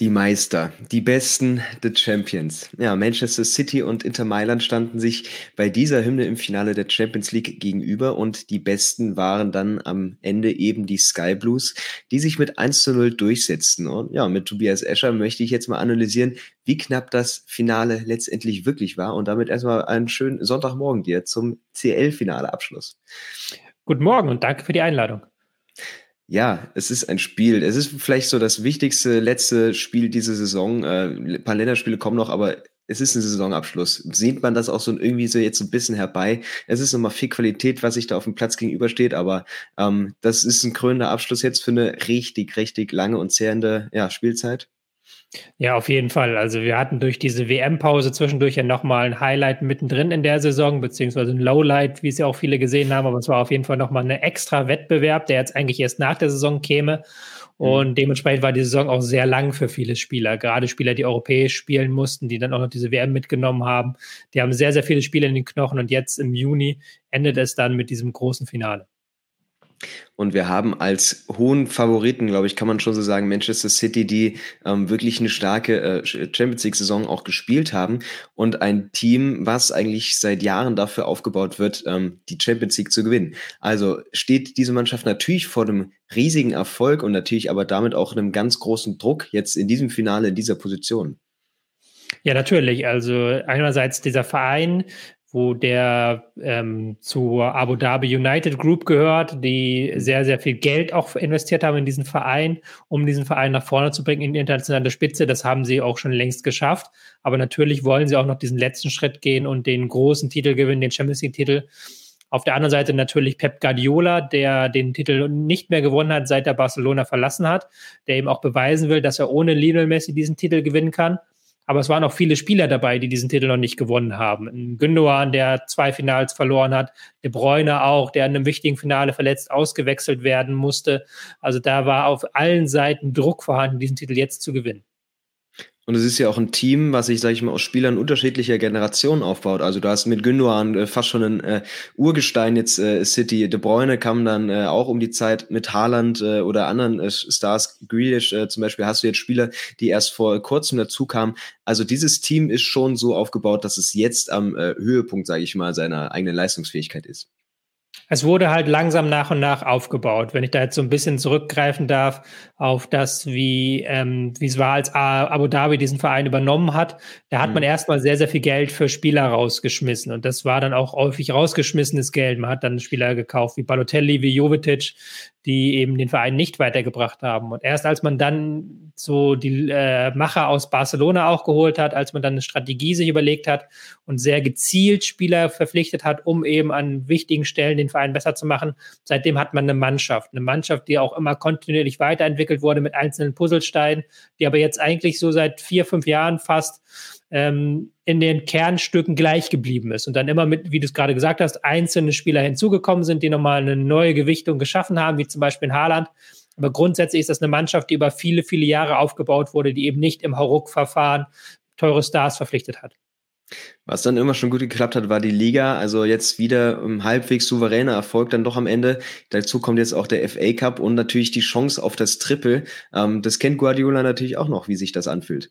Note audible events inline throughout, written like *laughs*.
Die Meister, die Besten, the Champions. Ja, Manchester City und Inter Mailand standen sich bei dieser Hymne im Finale der Champions League gegenüber und die Besten waren dann am Ende eben die Sky Blues, die sich mit 1 zu 0 durchsetzten. Und ja, mit Tobias Escher möchte ich jetzt mal analysieren, wie knapp das Finale letztendlich wirklich war und damit erstmal einen schönen Sonntagmorgen dir zum CL-Finale Abschluss. Guten Morgen und danke für die Einladung. Ja, es ist ein Spiel. Es ist vielleicht so das wichtigste letzte Spiel dieser Saison. Äh, ein paar Länderspiele kommen noch, aber es ist ein Saisonabschluss. Sieht man das auch so irgendwie so jetzt ein bisschen herbei. Es ist nochmal viel Qualität, was sich da auf dem Platz gegenübersteht, aber ähm, das ist ein krönender Abschluss jetzt für eine richtig, richtig lange und zehrende ja, Spielzeit. Ja, auf jeden Fall. Also wir hatten durch diese WM-Pause zwischendurch ja nochmal ein Highlight mittendrin in der Saison, beziehungsweise ein Lowlight, wie es ja auch viele gesehen haben, aber es war auf jeden Fall nochmal ein extra Wettbewerb, der jetzt eigentlich erst nach der Saison käme. Mhm. Und dementsprechend war die Saison auch sehr lang für viele Spieler. Gerade Spieler, die europäisch spielen mussten, die dann auch noch diese WM mitgenommen haben. Die haben sehr, sehr viele Spiele in den Knochen und jetzt im Juni endet es dann mit diesem großen Finale. Und wir haben als hohen Favoriten, glaube ich, kann man schon so sagen, Manchester City, die ähm, wirklich eine starke äh, Champions League-Saison auch gespielt haben und ein Team, was eigentlich seit Jahren dafür aufgebaut wird, ähm, die Champions League zu gewinnen. Also steht diese Mannschaft natürlich vor einem riesigen Erfolg und natürlich aber damit auch einem ganz großen Druck jetzt in diesem Finale, in dieser Position. Ja, natürlich. Also einerseits dieser Verein wo der ähm, zur Abu Dhabi United Group gehört, die sehr, sehr viel Geld auch investiert haben in diesen Verein, um diesen Verein nach vorne zu bringen in die internationale Spitze. Das haben sie auch schon längst geschafft. Aber natürlich wollen sie auch noch diesen letzten Schritt gehen und den großen Titel gewinnen, den Champions League-Titel. Auf der anderen Seite natürlich Pep Guardiola, der den Titel nicht mehr gewonnen hat, seit er Barcelona verlassen hat, der eben auch beweisen will, dass er ohne Lionel Messi diesen Titel gewinnen kann. Aber es waren auch viele Spieler dabei, die diesen Titel noch nicht gewonnen haben. Ein Gündogan, der zwei Finals verloren hat, De Bruyne auch, der in einem wichtigen Finale verletzt ausgewechselt werden musste. Also da war auf allen Seiten Druck vorhanden, diesen Titel jetzt zu gewinnen. Und es ist ja auch ein Team, was sich, sage ich mal, aus Spielern unterschiedlicher Generationen aufbaut. Also du hast mit Gündogan äh, fast schon ein äh, Urgestein jetzt äh, City. De Bruyne kam dann äh, auch um die Zeit mit Haaland äh, oder anderen äh, Stars. Grealish äh, zum Beispiel hast du jetzt Spieler, die erst vor kurzem dazu kamen. Also dieses Team ist schon so aufgebaut, dass es jetzt am äh, Höhepunkt, sage ich mal, seiner eigenen Leistungsfähigkeit ist es wurde halt langsam nach und nach aufgebaut. Wenn ich da jetzt so ein bisschen zurückgreifen darf auf das, wie, ähm, wie es war, als Abu Dhabi diesen Verein übernommen hat, da hat mhm. man erstmal sehr, sehr viel Geld für Spieler rausgeschmissen. Und das war dann auch häufig rausgeschmissenes Geld. Man hat dann Spieler gekauft wie Balotelli, wie Jovetic, die eben den Verein nicht weitergebracht haben. Und erst als man dann so die äh, Macher aus Barcelona auch geholt hat, als man dann eine Strategie sich überlegt hat und sehr gezielt Spieler verpflichtet hat, um eben an wichtigen Stellen den Verein besser zu machen, seitdem hat man eine Mannschaft. Eine Mannschaft, die auch immer kontinuierlich weiterentwickelt wurde mit einzelnen Puzzlesteinen, die aber jetzt eigentlich so seit vier, fünf Jahren fast ähm, in den Kernstücken gleich geblieben ist und dann immer mit, wie du es gerade gesagt hast, einzelne Spieler hinzugekommen sind, die nochmal eine neue Gewichtung geschaffen haben, wie zum Beispiel in Haaland. Aber grundsätzlich ist das eine Mannschaft, die über viele, viele Jahre aufgebaut wurde, die eben nicht im Hauruck-Verfahren teure Stars verpflichtet hat. Was dann immer schon gut geklappt hat, war die Liga. Also jetzt wieder ein halbwegs souveräner Erfolg dann doch am Ende. Dazu kommt jetzt auch der FA Cup und natürlich die Chance auf das Triple. Ähm, das kennt Guardiola natürlich auch noch, wie sich das anfühlt.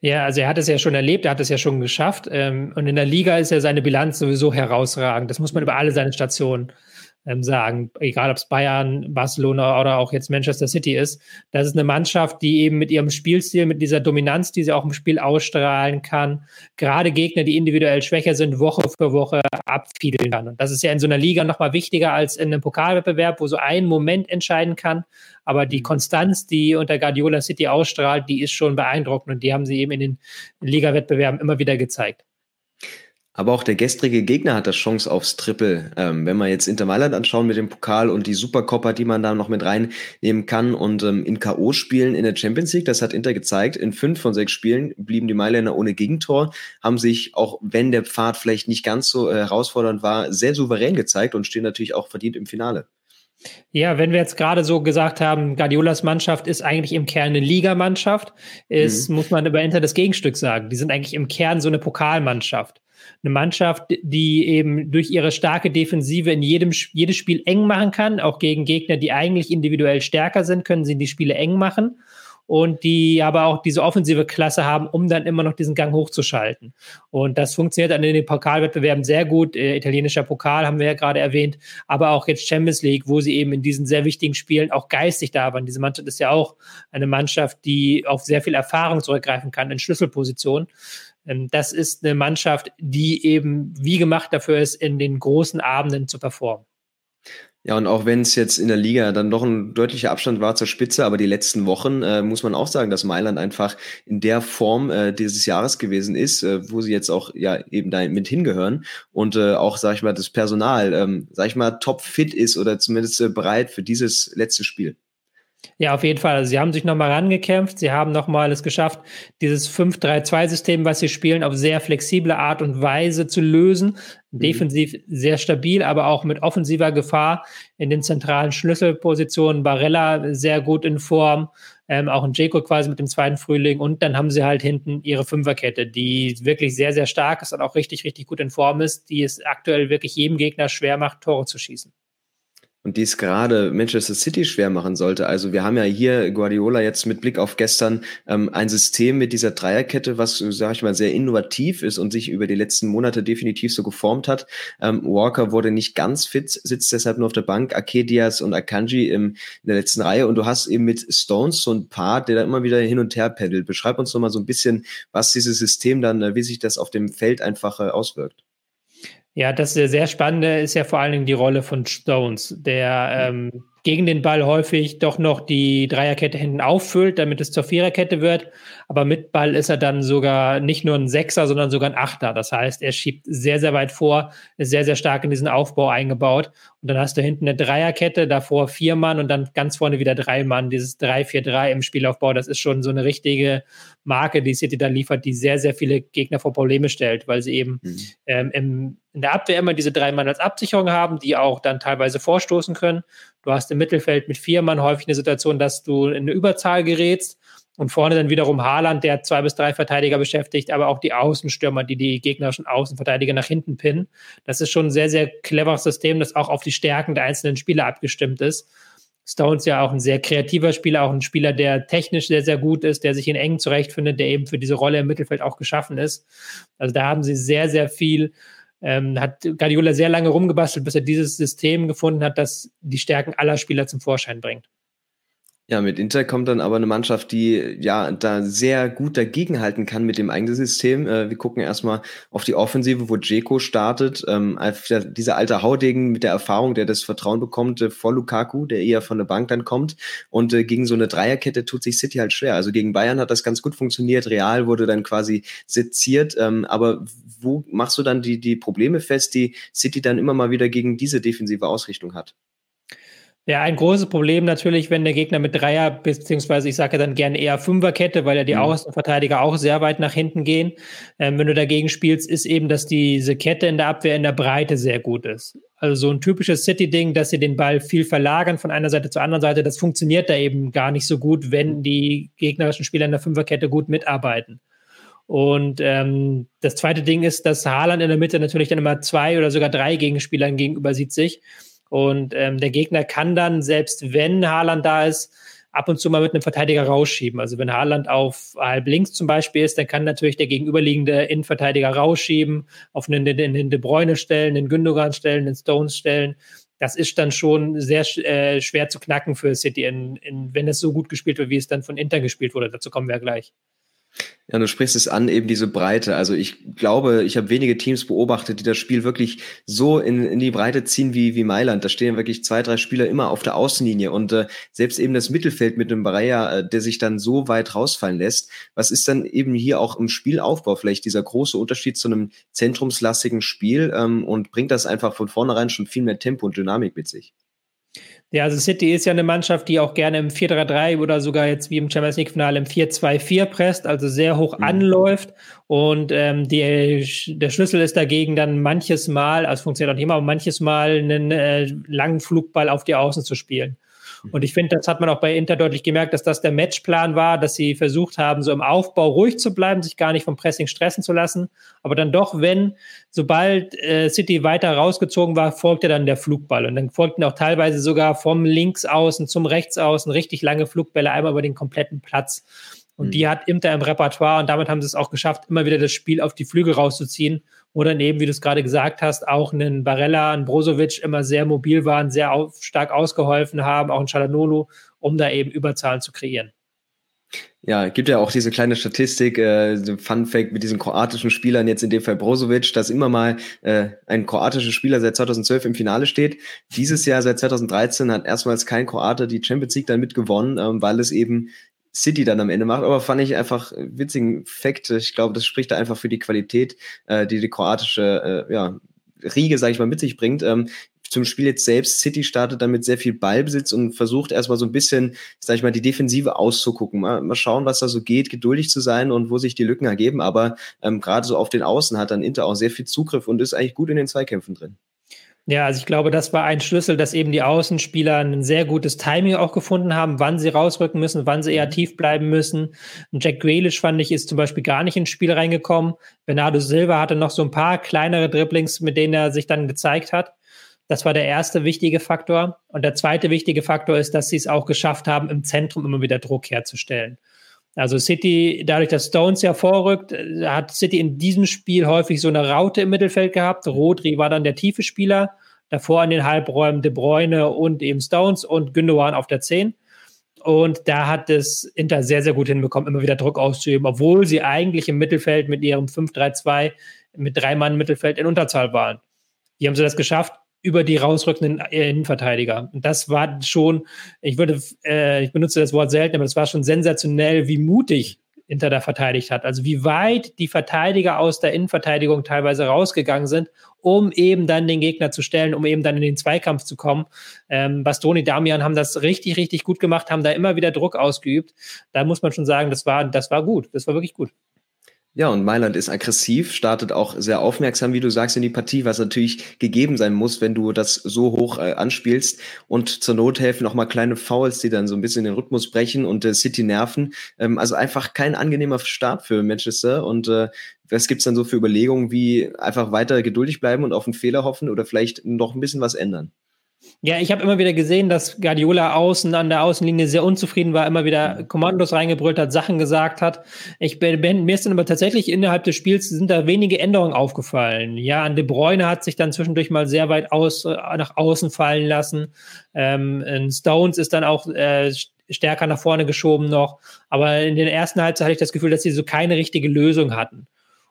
Ja, also er hat es ja schon erlebt, er hat es ja schon geschafft. Ähm, und in der Liga ist ja seine Bilanz sowieso herausragend. Das muss man über alle seine Stationen ähm, sagen, egal ob es Bayern, Barcelona oder auch jetzt Manchester City ist. Das ist eine Mannschaft, die eben mit ihrem Spielstil, mit dieser Dominanz, die sie auch im Spiel ausstrahlen kann, gerade Gegner, die individuell schwächer sind, Woche für Woche abfiedeln kann. Und das ist ja in so einer Liga nochmal wichtiger als in einem Pokalwettbewerb, wo so ein Moment entscheiden kann. Aber die mhm. Konstanz, die unter Guardiola City ausstrahlt, die ist schon beeindruckend und die haben sie eben in den Liga-Wettbewerben immer wieder gezeigt. Aber auch der gestrige Gegner hat das Chance aufs Triple. Ähm, wenn wir jetzt Inter Mailand anschauen mit dem Pokal und die Supercoppa, die man da noch mit reinnehmen kann und ähm, in K.O.-Spielen in der Champions League, das hat Inter gezeigt, in fünf von sechs Spielen blieben die Mailänder ohne Gegentor, haben sich, auch wenn der Pfad vielleicht nicht ganz so äh, herausfordernd war, sehr souverän gezeigt und stehen natürlich auch verdient im Finale. Ja, wenn wir jetzt gerade so gesagt haben, Guardiolas Mannschaft ist eigentlich im Kern eine Ligamannschaft, ist, mhm. muss man über Inter das Gegenstück sagen. Die sind eigentlich im Kern so eine Pokalmannschaft. Eine Mannschaft, die eben durch ihre starke Defensive in jedem jedes Spiel eng machen kann, auch gegen Gegner, die eigentlich individuell stärker sind, können sie die Spiele eng machen. und die aber auch diese offensive Klasse haben, um dann immer noch diesen Gang hochzuschalten. Und das funktioniert dann in den Pokalwettbewerben sehr gut. Äh, italienischer Pokal haben wir ja gerade erwähnt, aber auch jetzt Champions League, wo sie eben in diesen sehr wichtigen Spielen auch geistig da waren. Diese Mannschaft ist ja auch eine Mannschaft, die auf sehr viel Erfahrung zurückgreifen kann in Schlüsselpositionen. Ähm, das ist eine Mannschaft, die eben wie gemacht dafür ist, in den großen Abenden zu performen. Ja, und auch wenn es jetzt in der Liga dann doch ein deutlicher Abstand war zur Spitze, aber die letzten Wochen äh, muss man auch sagen, dass Mailand einfach in der Form äh, dieses Jahres gewesen ist, äh, wo sie jetzt auch ja eben da mit hingehören und äh, auch, sag ich mal, das Personal, ähm, sag ich mal, top fit ist oder zumindest äh, bereit für dieses letzte Spiel. Ja, auf jeden Fall. Also sie haben sich nochmal rangekämpft. Sie haben nochmal es geschafft, dieses 5-3-2-System, was sie spielen, auf sehr flexible Art und Weise zu lösen. Mhm. Defensiv sehr stabil, aber auch mit offensiver Gefahr in den zentralen Schlüsselpositionen. Barella sehr gut in Form. Ähm, auch ein Jaco quasi mit dem zweiten Frühling. Und dann haben sie halt hinten ihre Fünferkette, die wirklich sehr, sehr stark ist und auch richtig, richtig gut in Form ist, die es aktuell wirklich jedem Gegner schwer macht, Tore zu schießen und dies gerade Manchester City schwer machen sollte. Also wir haben ja hier Guardiola jetzt mit Blick auf gestern ähm, ein System mit dieser Dreierkette, was, sage ich mal, sehr innovativ ist und sich über die letzten Monate definitiv so geformt hat. Ähm, Walker wurde nicht ganz fit, sitzt deshalb nur auf der Bank. Akedias und Akanji im, in der letzten Reihe und du hast eben mit Stones so ein Paar, der da immer wieder hin und her pendelt. Beschreib uns noch mal so ein bisschen, was dieses System dann, äh, wie sich das auf dem Feld einfach äh, auswirkt. Ja, das sehr Spannende ist ja vor allen Dingen die Rolle von Stones, der ähm, gegen den Ball häufig doch noch die Dreierkette hinten auffüllt, damit es zur Viererkette wird. Aber mit Ball ist er dann sogar nicht nur ein Sechser, sondern sogar ein Achter. Das heißt, er schiebt sehr, sehr weit vor, ist sehr, sehr stark in diesen Aufbau eingebaut. Und dann hast du hinten eine Dreierkette, davor vier Mann und dann ganz vorne wieder drei Mann. Dieses 3-4-3 im Spielaufbau, das ist schon so eine richtige Marke, die City da liefert, die sehr, sehr viele Gegner vor Probleme stellt, weil sie eben mhm. ähm, im, in der Abwehr immer diese drei Mann als Absicherung haben, die auch dann teilweise vorstoßen können. Du hast im Mittelfeld mit vier Mann häufig eine Situation, dass du in eine Überzahl gerätst und vorne dann wiederum Haaland, der zwei bis drei Verteidiger beschäftigt, aber auch die Außenstürmer, die die gegnerischen Außenverteidiger nach hinten pinnen. Das ist schon ein sehr, sehr cleveres System, das auch auf die Stärken der einzelnen Spieler abgestimmt ist. Stones ja auch ein sehr kreativer Spieler, auch ein Spieler, der technisch sehr, sehr gut ist, der sich in engen zurechtfindet, der eben für diese Rolle im Mittelfeld auch geschaffen ist. Also da haben sie sehr, sehr viel ähm, hat Guardiola sehr lange rumgebastelt, bis er dieses System gefunden hat, das die Stärken aller Spieler zum Vorschein bringt. Ja, mit Inter kommt dann aber eine Mannschaft, die ja da sehr gut dagegenhalten kann mit dem eigenen System. Äh, wir gucken erstmal auf die Offensive, wo Dzeko startet. Ähm, dieser alte Haudegen mit der Erfahrung, der das Vertrauen bekommt äh, vor Lukaku, der eher von der Bank dann kommt. Und äh, gegen so eine Dreierkette tut sich City halt schwer. Also gegen Bayern hat das ganz gut funktioniert. Real wurde dann quasi seziert. Ähm, aber wo machst du dann die, die Probleme fest, die City dann immer mal wieder gegen diese defensive Ausrichtung hat? Ja, ein großes Problem natürlich, wenn der Gegner mit Dreier, beziehungsweise ich sage ja dann gerne eher Fünferkette, weil ja die mhm. Außenverteidiger auch sehr weit nach hinten gehen. Ähm, wenn du dagegen spielst, ist eben, dass diese Kette in der Abwehr in der Breite sehr gut ist. Also so ein typisches City-Ding, dass sie den Ball viel verlagern von einer Seite zur anderen Seite, das funktioniert da eben gar nicht so gut, wenn die gegnerischen Spieler in der Fünferkette gut mitarbeiten. Und ähm, das zweite Ding ist, dass Haaland in der Mitte natürlich dann immer zwei oder sogar drei Gegenspielern gegenüber sieht sich. Und ähm, der Gegner kann dann, selbst wenn Haaland da ist, ab und zu mal mit einem Verteidiger rausschieben. Also wenn Haaland auf halb links zum Beispiel ist, dann kann natürlich der gegenüberliegende Innenverteidiger rausschieben, auf einen, den, den De Bruyne stellen, den Gündogan stellen, den Stones stellen. Das ist dann schon sehr äh, schwer zu knacken für City, in, in, wenn es so gut gespielt wird, wie es dann von Inter gespielt wurde. Dazu kommen wir gleich. Ja, du sprichst es an, eben diese Breite. Also ich glaube, ich habe wenige Teams beobachtet, die das Spiel wirklich so in, in die Breite ziehen wie, wie Mailand. Da stehen wirklich zwei, drei Spieler immer auf der Außenlinie und äh, selbst eben das Mittelfeld mit dem Barrea, äh, der sich dann so weit rausfallen lässt. Was ist dann eben hier auch im Spielaufbau vielleicht dieser große Unterschied zu einem zentrumslastigen Spiel ähm, und bringt das einfach von vornherein schon viel mehr Tempo und Dynamik mit sich? Ja, also City ist ja eine Mannschaft, die auch gerne im 4-3-3 oder sogar jetzt wie im Champions League-Finale im 4-2-4 presst, also sehr hoch mhm. anläuft. Und ähm, die, der Schlüssel ist dagegen dann manches Mal, also funktioniert auch nicht immer, aber manches Mal einen äh, langen Flugball auf die Außen zu spielen. Mhm. Und ich finde, das hat man auch bei Inter deutlich gemerkt, dass das der Matchplan war, dass sie versucht haben, so im Aufbau ruhig zu bleiben, sich gar nicht vom Pressing stressen zu lassen. Aber dann doch, wenn, sobald äh, City weiter rausgezogen war, folgte dann der Flugball. Und dann folgten auch teilweise sogar vom Linksaußen zum Rechtsaußen richtig lange Flugbälle, einmal über den kompletten Platz. Und mhm. die hat Inter im Repertoire und damit haben sie es auch geschafft, immer wieder das Spiel auf die Flügel rauszuziehen oder eben, wie du es gerade gesagt hast, auch einen Barella, einen Brozovic immer sehr mobil waren, sehr auf, stark ausgeholfen haben, auch ein Chalanolu, um da eben Überzahlen zu kreieren. Ja, gibt ja auch diese kleine Statistik, äh, Fun Fact mit diesen kroatischen Spielern, jetzt in dem Fall Brozovic, dass immer mal äh, ein kroatischer Spieler seit 2012 im Finale steht. Dieses Jahr, seit 2013, hat erstmals kein Kroate die Champions League dann mitgewonnen, ähm, weil es eben City dann am Ende macht. Aber fand ich einfach witzigen Fakt. Ich glaube, das spricht da einfach für die Qualität, äh, die die kroatische äh, ja, Riege, sage ich mal, mit sich bringt. Ähm, zum Spiel jetzt selbst. City startet damit sehr viel Ballbesitz und versucht erstmal so ein bisschen, sag ich mal, die Defensive auszugucken. Mal, mal schauen, was da so geht, geduldig zu sein und wo sich die Lücken ergeben. Aber ähm, gerade so auf den Außen hat dann Inter auch sehr viel Zugriff und ist eigentlich gut in den Zweikämpfen drin. Ja, also ich glaube, das war ein Schlüssel, dass eben die Außenspieler ein sehr gutes Timing auch gefunden haben, wann sie rausrücken müssen, wann sie eher mhm. tief bleiben müssen. Und Jack Grealish fand ich ist zum Beispiel gar nicht ins Spiel reingekommen. Bernardo Silva hatte noch so ein paar kleinere Dribblings, mit denen er sich dann gezeigt hat. Das war der erste wichtige Faktor. Und der zweite wichtige Faktor ist, dass sie es auch geschafft haben, im Zentrum immer wieder Druck herzustellen. Also City, dadurch, dass Stones ja vorrückt, hat City in diesem Spiel häufig so eine Raute im Mittelfeld gehabt. Rodri war dann der tiefe Spieler, davor in den Halbräumen De Bruyne und eben Stones und Gündogan auf der 10. Und da hat es Inter sehr, sehr gut hinbekommen, immer wieder Druck auszuüben, obwohl sie eigentlich im Mittelfeld mit ihrem 5-3-2 mit drei Mann Mittelfeld in Unterzahl waren. Hier haben sie das geschafft, über die rausrückenden Innenverteidiger. Und das war schon, ich würde, äh, ich benutze das Wort selten, aber das war schon sensationell, wie mutig Inter da verteidigt hat. Also wie weit die Verteidiger aus der Innenverteidigung teilweise rausgegangen sind, um eben dann den Gegner zu stellen, um eben dann in den Zweikampf zu kommen. Ähm, Bastoni, Damian haben das richtig, richtig gut gemacht, haben da immer wieder Druck ausgeübt. Da muss man schon sagen, das war, das war gut. Das war wirklich gut. Ja, und Mailand ist aggressiv, startet auch sehr aufmerksam, wie du sagst, in die Partie, was natürlich gegeben sein muss, wenn du das so hoch äh, anspielst. Und zur Not helfen auch mal kleine Fouls, die dann so ein bisschen den Rhythmus brechen und äh, City nerven. Ähm, also einfach kein angenehmer Start für Manchester. Und äh, was gibt's dann so für Überlegungen, wie einfach weiter geduldig bleiben und auf einen Fehler hoffen oder vielleicht noch ein bisschen was ändern? Ja, ich habe immer wieder gesehen, dass Guardiola außen an der Außenlinie sehr unzufrieden war, immer wieder Kommandos reingebrüllt hat, Sachen gesagt hat. Ich bin, mir ist dann aber tatsächlich innerhalb des Spiels sind da wenige Änderungen aufgefallen. Ja, an De Bruyne hat sich dann zwischendurch mal sehr weit aus, äh, nach außen fallen lassen. Ähm, Stones ist dann auch äh, stärker nach vorne geschoben noch. Aber in den ersten Halbzeit hatte ich das Gefühl, dass sie so keine richtige Lösung hatten.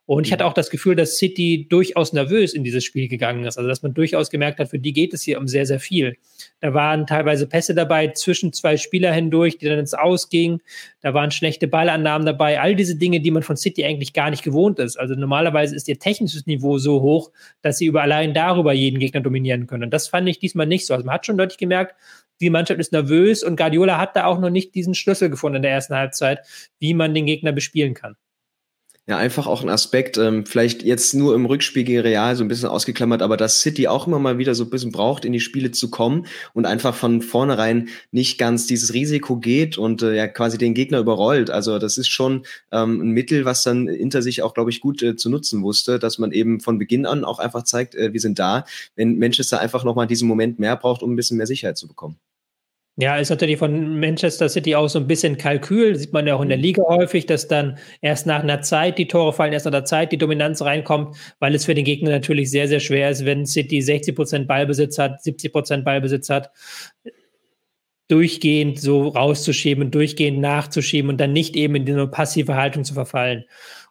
Und ich hatte mhm. auch das Gefühl, dass City durchaus nervös in dieses Spiel gegangen ist. Also, dass man durchaus gemerkt hat, für die geht es hier um sehr, sehr viel. Da waren teilweise Pässe dabei zwischen zwei Spieler hindurch, die dann ins Ausgingen. Da waren schlechte Ballannahmen dabei. All diese Dinge, die man von City eigentlich gar nicht gewohnt ist. Also, normalerweise ist ihr technisches Niveau so hoch, dass sie über allein darüber jeden Gegner dominieren können. Und das fand ich diesmal nicht so. Also, man hat schon deutlich gemerkt, die Mannschaft ist nervös und Guardiola hat da auch noch nicht diesen Schlüssel gefunden in der ersten Halbzeit, wie man den Gegner bespielen kann. Ja, einfach auch ein Aspekt, ähm, vielleicht jetzt nur im Rückspiel gegen Real so ein bisschen ausgeklammert, aber dass City auch immer mal wieder so ein bisschen braucht, in die Spiele zu kommen und einfach von vornherein nicht ganz dieses Risiko geht und äh, ja quasi den Gegner überrollt. Also das ist schon ähm, ein Mittel, was dann Inter sich auch, glaube ich, gut äh, zu nutzen wusste, dass man eben von Beginn an auch einfach zeigt, äh, wir sind da, wenn Manchester einfach nochmal diesen Moment mehr braucht, um ein bisschen mehr Sicherheit zu bekommen. Ja, ist natürlich von Manchester City auch so ein bisschen Kalkül. Sieht man ja auch in der mhm. Liga häufig, dass dann erst nach einer Zeit die Tore fallen, erst nach einer Zeit die Dominanz reinkommt, weil es für den Gegner natürlich sehr, sehr schwer ist, wenn City 60 Prozent Ballbesitz hat, 70 Prozent Ballbesitz hat, durchgehend so rauszuschieben, durchgehend nachzuschieben und dann nicht eben in diese passive Haltung zu verfallen.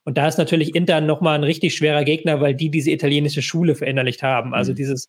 Und da ist natürlich Inter nochmal ein richtig schwerer Gegner, weil die diese italienische Schule verinnerlicht haben. Also mhm. dieses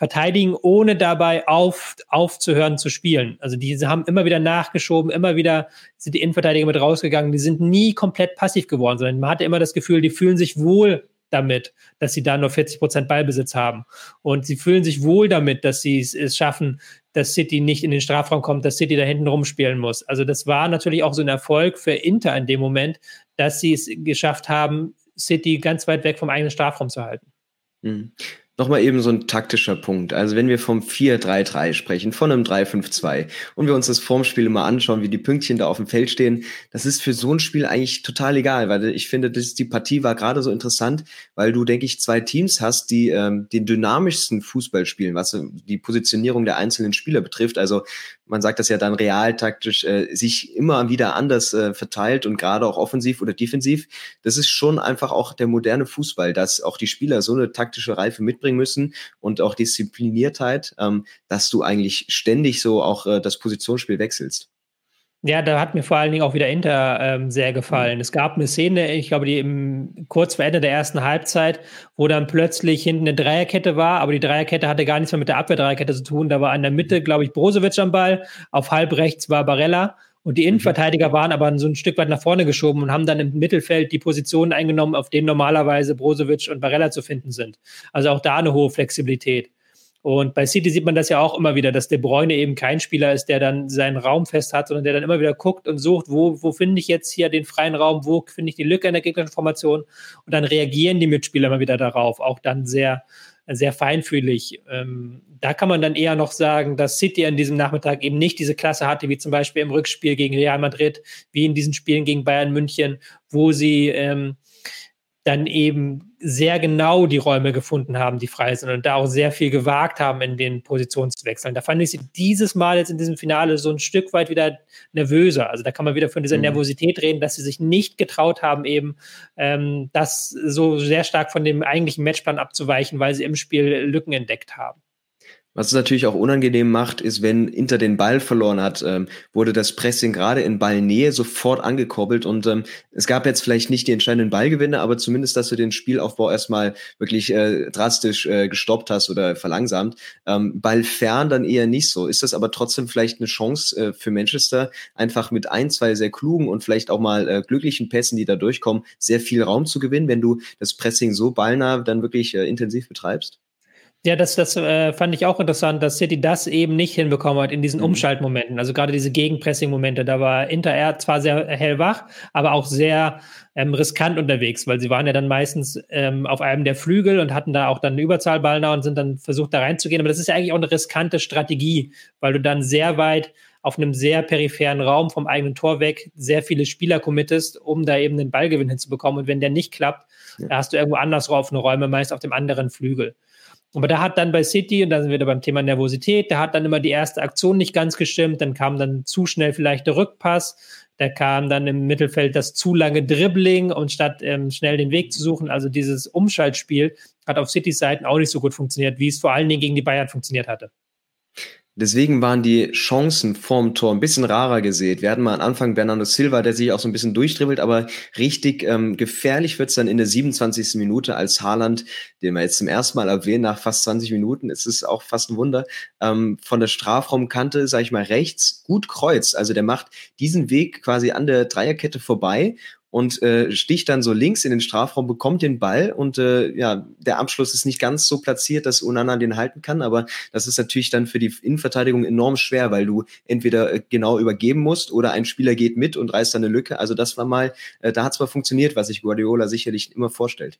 Verteidigen, ohne dabei auf, aufzuhören zu spielen. Also diese haben immer wieder nachgeschoben, immer wieder sind die Innenverteidiger mit rausgegangen. Die sind nie komplett passiv geworden, sondern man hatte immer das Gefühl, die fühlen sich wohl damit, dass sie da nur 40 Prozent Ballbesitz haben. Und sie fühlen sich wohl damit, dass sie es schaffen, dass City nicht in den Strafraum kommt, dass City da hinten rumspielen muss. Also das war natürlich auch so ein Erfolg für Inter in dem Moment, dass sie es geschafft haben, City ganz weit weg vom eigenen Strafraum zu halten. Mhm. Nochmal eben so ein taktischer Punkt. Also wenn wir vom 4-3-3 sprechen, von einem 3-5-2 und wir uns das Formspiel mal anschauen, wie die Pünktchen da auf dem Feld stehen, das ist für so ein Spiel eigentlich total egal, weil ich finde, das, die Partie war gerade so interessant, weil du, denke ich, zwei Teams hast, die ähm, den dynamischsten Fußball spielen, was die Positionierung der einzelnen Spieler betrifft. Also man sagt das ja dann realtaktisch, äh, sich immer wieder anders äh, verteilt und gerade auch offensiv oder defensiv. Das ist schon einfach auch der moderne Fußball, dass auch die Spieler so eine taktische Reife mitbringen müssen und auch Diszipliniertheit, ähm, dass du eigentlich ständig so auch äh, das Positionsspiel wechselst. Ja, da hat mir vor allen Dingen auch wieder Inter ähm, sehr gefallen. Mhm. Es gab eine Szene, ich glaube, die im, kurz vor Ende der ersten Halbzeit, wo dann plötzlich hinten eine Dreierkette war, aber die Dreierkette hatte gar nichts mehr mit der Abwehrdreierkette zu tun. Da war in der Mitte, glaube ich, Brozovic am Ball, auf halb rechts war Barella und die mhm. Innenverteidiger waren aber so ein Stück weit nach vorne geschoben und haben dann im Mittelfeld die Positionen eingenommen, auf denen normalerweise Brozovic und Barella zu finden sind. Also auch da eine hohe Flexibilität. Und bei City sieht man das ja auch immer wieder, dass De Bruyne eben kein Spieler ist, der dann seinen Raum fest hat, sondern der dann immer wieder guckt und sucht, wo, wo finde ich jetzt hier den freien Raum, wo finde ich die Lücke in der gegnerischen Formation und dann reagieren die Mitspieler immer wieder darauf, auch dann sehr, sehr feinfühlig. Ähm, da kann man dann eher noch sagen, dass City an diesem Nachmittag eben nicht diese Klasse hatte, wie zum Beispiel im Rückspiel gegen Real Madrid, wie in diesen Spielen gegen Bayern München, wo sie ähm, dann eben sehr genau die Räume gefunden haben, die frei sind und da auch sehr viel gewagt haben in den Positionswechseln. Da fand ich sie dieses Mal jetzt in diesem Finale so ein Stück weit wieder nervöser. Also da kann man wieder von dieser mhm. Nervosität reden, dass sie sich nicht getraut haben, eben ähm, das so sehr stark von dem eigentlichen Matchplan abzuweichen, weil sie im Spiel Lücken entdeckt haben. Was es natürlich auch unangenehm macht, ist, wenn Inter den Ball verloren hat, ähm, wurde das Pressing gerade in Ballnähe sofort angekurbelt und ähm, es gab jetzt vielleicht nicht die entscheidenden Ballgewinne, aber zumindest, dass du den Spielaufbau erstmal wirklich äh, drastisch äh, gestoppt hast oder verlangsamt. Ähm, Ballfern dann eher nicht so. Ist das aber trotzdem vielleicht eine Chance äh, für Manchester, einfach mit ein, zwei sehr klugen und vielleicht auch mal äh, glücklichen Pässen, die da durchkommen, sehr viel Raum zu gewinnen, wenn du das Pressing so ballnah dann wirklich äh, intensiv betreibst? Ja, das, das äh, fand ich auch interessant, dass City das eben nicht hinbekommen hat in diesen mhm. Umschaltmomenten. Also gerade diese Gegenpressing-Momente, da war Inter R zwar sehr hellwach, aber auch sehr ähm, riskant unterwegs, weil sie waren ja dann meistens ähm, auf einem der Flügel und hatten da auch dann eine Überzahlball und sind dann versucht, da reinzugehen. Aber das ist ja eigentlich auch eine riskante Strategie, weil du dann sehr weit auf einem sehr peripheren Raum vom eigenen Tor weg sehr viele Spieler committest, um da eben einen Ballgewinn hinzubekommen. Und wenn der nicht klappt, ja. da hast du irgendwo anders offene Räume, meist auf dem anderen Flügel. Aber da hat dann bei City, und da sind wir wieder beim Thema Nervosität, da hat dann immer die erste Aktion nicht ganz gestimmt, dann kam dann zu schnell vielleicht der Rückpass, da kam dann im Mittelfeld das zu lange Dribbling und statt ähm, schnell den Weg zu suchen, also dieses Umschaltspiel hat auf Citys Seiten auch nicht so gut funktioniert, wie es vor allen Dingen gegen die Bayern funktioniert hatte. Deswegen waren die Chancen vorm Tor ein bisschen rarer gesät. Wir hatten mal am Anfang Bernardo Silva, der sich auch so ein bisschen durchdribbelt, aber richtig ähm, gefährlich wird's dann in der 27. Minute, als Haaland, den wir jetzt zum ersten Mal erwähnen, nach fast 20 Minuten, es ist auch fast ein Wunder, ähm, von der Strafraumkante, sag ich mal, rechts gut kreuzt. Also der macht diesen Weg quasi an der Dreierkette vorbei und äh, sticht dann so links in den Strafraum, bekommt den Ball und äh, ja, der Abschluss ist nicht ganz so platziert, dass Unana den halten kann, aber das ist natürlich dann für die Innenverteidigung enorm schwer, weil du entweder äh, genau übergeben musst oder ein Spieler geht mit und reißt dann eine Lücke. Also das war mal, äh, da hat zwar funktioniert, was sich Guardiola sicherlich immer vorstellt.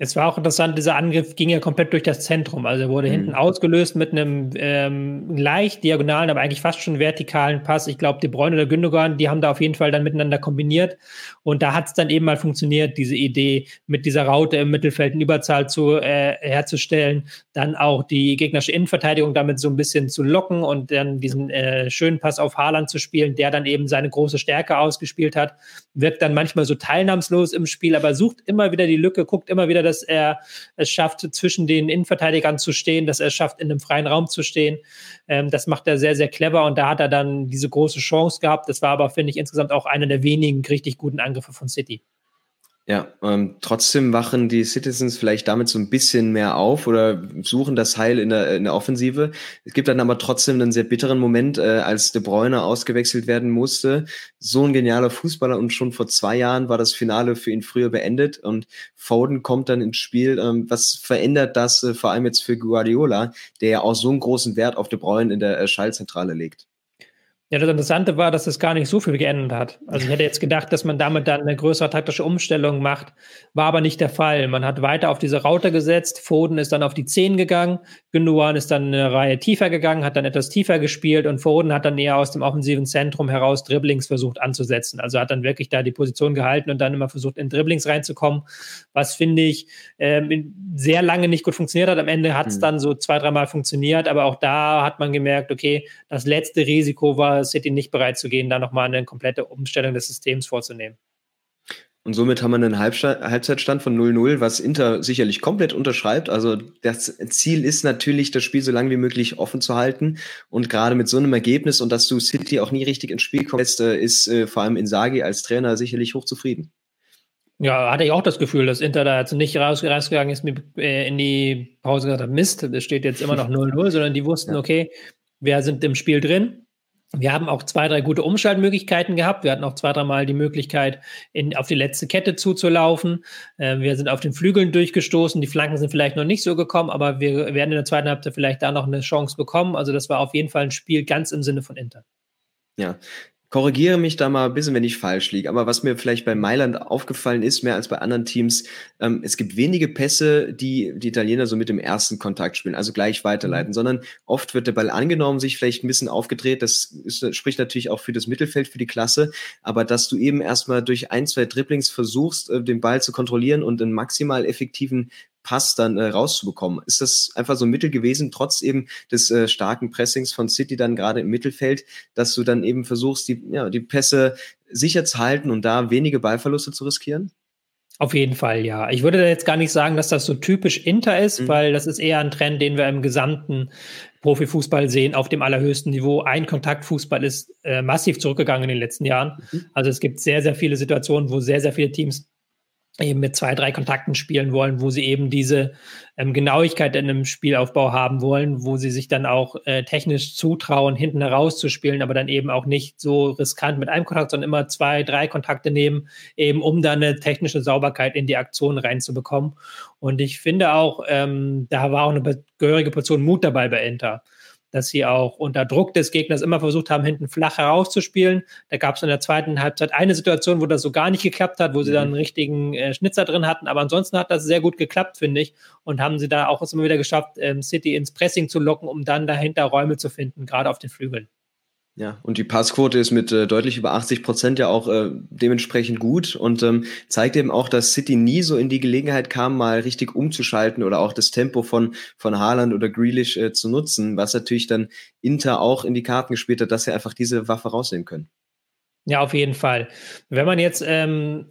Es war auch interessant, dieser Angriff ging ja komplett durch das Zentrum. Also er wurde mhm. hinten ausgelöst mit einem ähm, leicht diagonalen, aber eigentlich fast schon vertikalen Pass. Ich glaube, De Bruyne oder Gündogan, die haben da auf jeden Fall dann miteinander kombiniert. Und da hat es dann eben mal funktioniert, diese Idee mit dieser Raute im Mittelfeld eine Überzahl zu, äh, herzustellen, dann auch die gegnerische Innenverteidigung damit so ein bisschen zu locken und dann diesen äh, schönen Pass auf Haaland zu spielen, der dann eben seine große Stärke ausgespielt hat. Wirkt dann manchmal so teilnahmslos im Spiel, aber sucht immer wieder die Lücke, guckt immer wieder dass er es schafft, zwischen den Innenverteidigern zu stehen, dass er es schafft, in einem freien Raum zu stehen. Ähm, das macht er sehr, sehr clever und da hat er dann diese große Chance gehabt. Das war aber, finde ich, insgesamt auch einer der wenigen richtig guten Angriffe von City. Ja, ähm, trotzdem wachen die Citizens vielleicht damit so ein bisschen mehr auf oder suchen das Heil in der, in der Offensive. Es gibt dann aber trotzdem einen sehr bitteren Moment, äh, als De Bruyne ausgewechselt werden musste. So ein genialer Fußballer und schon vor zwei Jahren war das Finale für ihn früher beendet und Foden kommt dann ins Spiel. Ähm, was verändert das äh, vor allem jetzt für Guardiola, der ja auch so einen großen Wert auf De Bruyne in der äh, Schallzentrale legt? Ja, das Interessante war, dass es gar nicht so viel geändert hat. Also ich hätte jetzt gedacht, dass man damit dann eine größere taktische Umstellung macht, war aber nicht der Fall. Man hat weiter auf diese Router gesetzt, Foden ist dann auf die 10 gegangen, Gündogan ist dann eine Reihe tiefer gegangen, hat dann etwas tiefer gespielt und Foden hat dann eher aus dem offensiven Zentrum heraus Dribblings versucht anzusetzen. Also hat dann wirklich da die Position gehalten und dann immer versucht, in Dribblings reinzukommen, was finde ich ähm, sehr lange nicht gut funktioniert hat. Am Ende hat es mhm. dann so zwei, dreimal funktioniert, aber auch da hat man gemerkt, okay, das letzte Risiko war City nicht bereit zu gehen, da nochmal eine komplette Umstellung des Systems vorzunehmen. Und somit haben wir einen Halbzeitstand von 0-0, was Inter sicherlich komplett unterschreibt. Also das Ziel ist natürlich, das Spiel so lange wie möglich offen zu halten. Und gerade mit so einem Ergebnis und dass du City auch nie richtig ins Spiel kommst, äh, ist äh, vor allem Insagi als Trainer sicherlich hochzufrieden. Ja, hatte ich auch das Gefühl, dass Inter da jetzt nicht rausgegangen ist äh, in die Pause gesagt hat, Mist, es steht jetzt immer noch *laughs* 0-0, sondern die wussten, okay, wir sind im Spiel drin, wir haben auch zwei, drei gute Umschaltmöglichkeiten gehabt. Wir hatten auch zwei, dreimal die Möglichkeit, in, auf die letzte Kette zuzulaufen. Äh, wir sind auf den Flügeln durchgestoßen. Die Flanken sind vielleicht noch nicht so gekommen, aber wir werden in der zweiten Halbzeit vielleicht da noch eine Chance bekommen. Also das war auf jeden Fall ein Spiel ganz im Sinne von Inter. Ja, korrigiere mich da mal ein bisschen, wenn ich falsch liege. Aber was mir vielleicht bei Mailand aufgefallen ist, mehr als bei anderen Teams, ähm, es gibt wenige Pässe, die die Italiener so mit dem ersten Kontakt spielen, also gleich weiterleiten, mhm. sondern oft wird der Ball angenommen, sich vielleicht ein bisschen aufgedreht. Das ist, spricht natürlich auch für das Mittelfeld, für die Klasse. Aber dass du eben erstmal durch ein, zwei Dribblings versuchst, äh, den Ball zu kontrollieren und einen maximal effektiven Pass dann äh, rauszubekommen. Ist das einfach so ein Mittel gewesen, trotz eben des äh, starken Pressings von City dann gerade im Mittelfeld, dass du dann eben versuchst, die, ja, die Pässe sicher zu halten und da wenige Ballverluste zu riskieren? Auf jeden Fall, ja. Ich würde jetzt gar nicht sagen, dass das so typisch Inter ist, mhm. weil das ist eher ein Trend, den wir im gesamten Profifußball sehen, auf dem allerhöchsten Niveau. Ein Kontaktfußball ist äh, massiv zurückgegangen in den letzten Jahren. Mhm. Also es gibt sehr, sehr viele Situationen, wo sehr, sehr viele Teams eben mit zwei, drei Kontakten spielen wollen, wo sie eben diese ähm, Genauigkeit in einem Spielaufbau haben wollen, wo sie sich dann auch äh, technisch zutrauen, hinten herauszuspielen, aber dann eben auch nicht so riskant mit einem Kontakt, sondern immer zwei, drei Kontakte nehmen, eben um dann eine technische Sauberkeit in die Aktion reinzubekommen. Und ich finde auch, ähm, da war auch eine gehörige Portion Mut dabei bei Inter dass sie auch unter Druck des Gegners immer versucht haben, hinten flach herauszuspielen. Da gab es in der zweiten Halbzeit eine Situation, wo das so gar nicht geklappt hat, wo sie mhm. dann einen richtigen äh, Schnitzer drin hatten. Aber ansonsten hat das sehr gut geklappt, finde ich. Und haben sie da auch immer wieder geschafft, ähm, City ins Pressing zu locken, um dann dahinter Räume zu finden, gerade auf den Flügeln. Ja, und die Passquote ist mit äh, deutlich über 80 Prozent ja auch äh, dementsprechend gut und ähm, zeigt eben auch, dass City nie so in die Gelegenheit kam, mal richtig umzuschalten oder auch das Tempo von, von Haaland oder Grealish äh, zu nutzen, was natürlich dann Inter auch in die Karten gespielt hat, dass sie einfach diese Waffe rausnehmen können. Ja, auf jeden Fall. Wenn man jetzt ähm,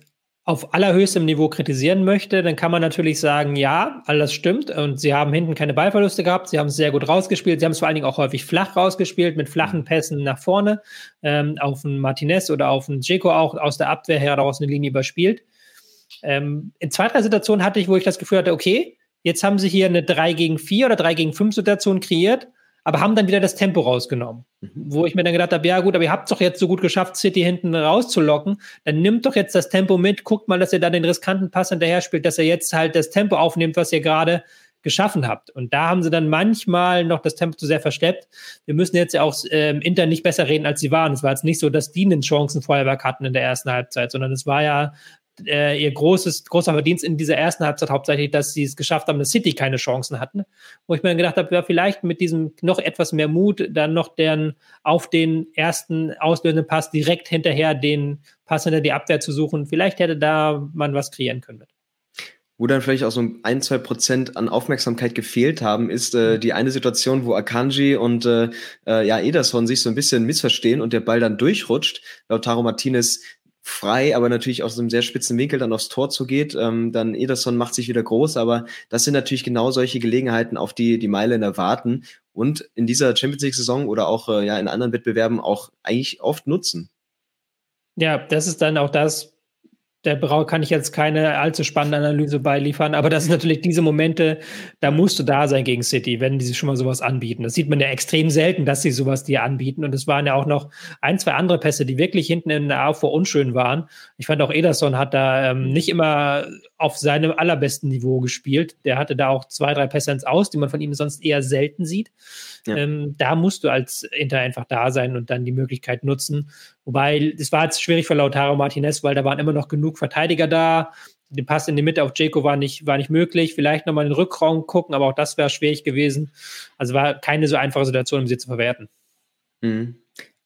auf allerhöchstem Niveau kritisieren möchte, dann kann man natürlich sagen, ja, alles stimmt. Und sie haben hinten keine Ballverluste gehabt, sie haben es sehr gut rausgespielt, sie haben es vor allen Dingen auch häufig flach rausgespielt, mit flachen Pässen nach vorne, ähm, auf einen Martinez oder auf einen Dzeko auch aus der Abwehr heraus eine Linie überspielt. Ähm, in zwei, drei Situationen hatte ich, wo ich das Gefühl hatte, okay, jetzt haben sie hier eine 3 gegen 4 oder 3 gegen 5 Situation kreiert aber haben dann wieder das Tempo rausgenommen. Mhm. Wo ich mir dann gedacht habe, ja gut, aber ihr habt es doch jetzt so gut geschafft, City hinten rauszulocken, dann nimmt doch jetzt das Tempo mit, guckt mal, dass ihr da den riskanten Pass hinterher spielt, dass er jetzt halt das Tempo aufnimmt, was ihr gerade geschaffen habt. Und da haben sie dann manchmal noch das Tempo zu sehr versteppt. Wir müssen jetzt ja auch ähm, Inter nicht besser reden, als sie waren. Es war jetzt nicht so, dass die einen Chancenfeuerwerk hatten in der ersten Halbzeit, sondern es war ja äh, ihr großes, großer Verdienst in dieser ersten Halbzeit hauptsächlich, dass sie es geschafft haben, dass City keine Chancen hatten. Wo ich mir dann gedacht habe, ja, vielleicht mit diesem noch etwas mehr Mut, dann noch deren auf den ersten auslösenden Pass direkt hinterher den Pass hinter die Abwehr zu suchen. Vielleicht hätte da man was kreieren können. Mit. Wo dann vielleicht auch so ein, zwei Prozent an Aufmerksamkeit gefehlt haben, ist äh, die eine Situation, wo Akanji und äh, äh ja, Ederson sich so ein bisschen missverstehen und der Ball dann durchrutscht. Lautaro Martinez frei, aber natürlich aus einem sehr spitzen Winkel dann aufs Tor zugeht. Ähm, dann Ederson macht sich wieder groß, aber das sind natürlich genau solche Gelegenheiten, auf die die Mailänder warten und in dieser Champions League-Saison oder auch äh, ja in anderen Wettbewerben auch eigentlich oft nutzen. Ja, das ist dann auch das, da kann ich jetzt keine allzu spannende Analyse beiliefern, aber das sind natürlich diese Momente, da musst du da sein gegen City, wenn die schon mal sowas anbieten. Das sieht man ja extrem selten, dass sie sowas dir anbieten. Und es waren ja auch noch ein, zwei andere Pässe, die wirklich hinten in der AV unschön waren. Ich fand auch Ederson hat da ähm, nicht immer auf seinem allerbesten Niveau gespielt. Der hatte da auch zwei, drei Pässe ins Aus, die man von ihm sonst eher selten sieht. Ja. Ähm, da musst du als Inter einfach da sein und dann die Möglichkeit nutzen. Wobei, es war jetzt schwierig für Lautaro Martinez, weil da waren immer noch genug Verteidiger da. Der Pass in die Mitte auf Jaco war nicht, war nicht möglich. Vielleicht nochmal in den Rückraum gucken, aber auch das wäre schwierig gewesen. Also war keine so einfache Situation, um sie zu verwerten. Mhm.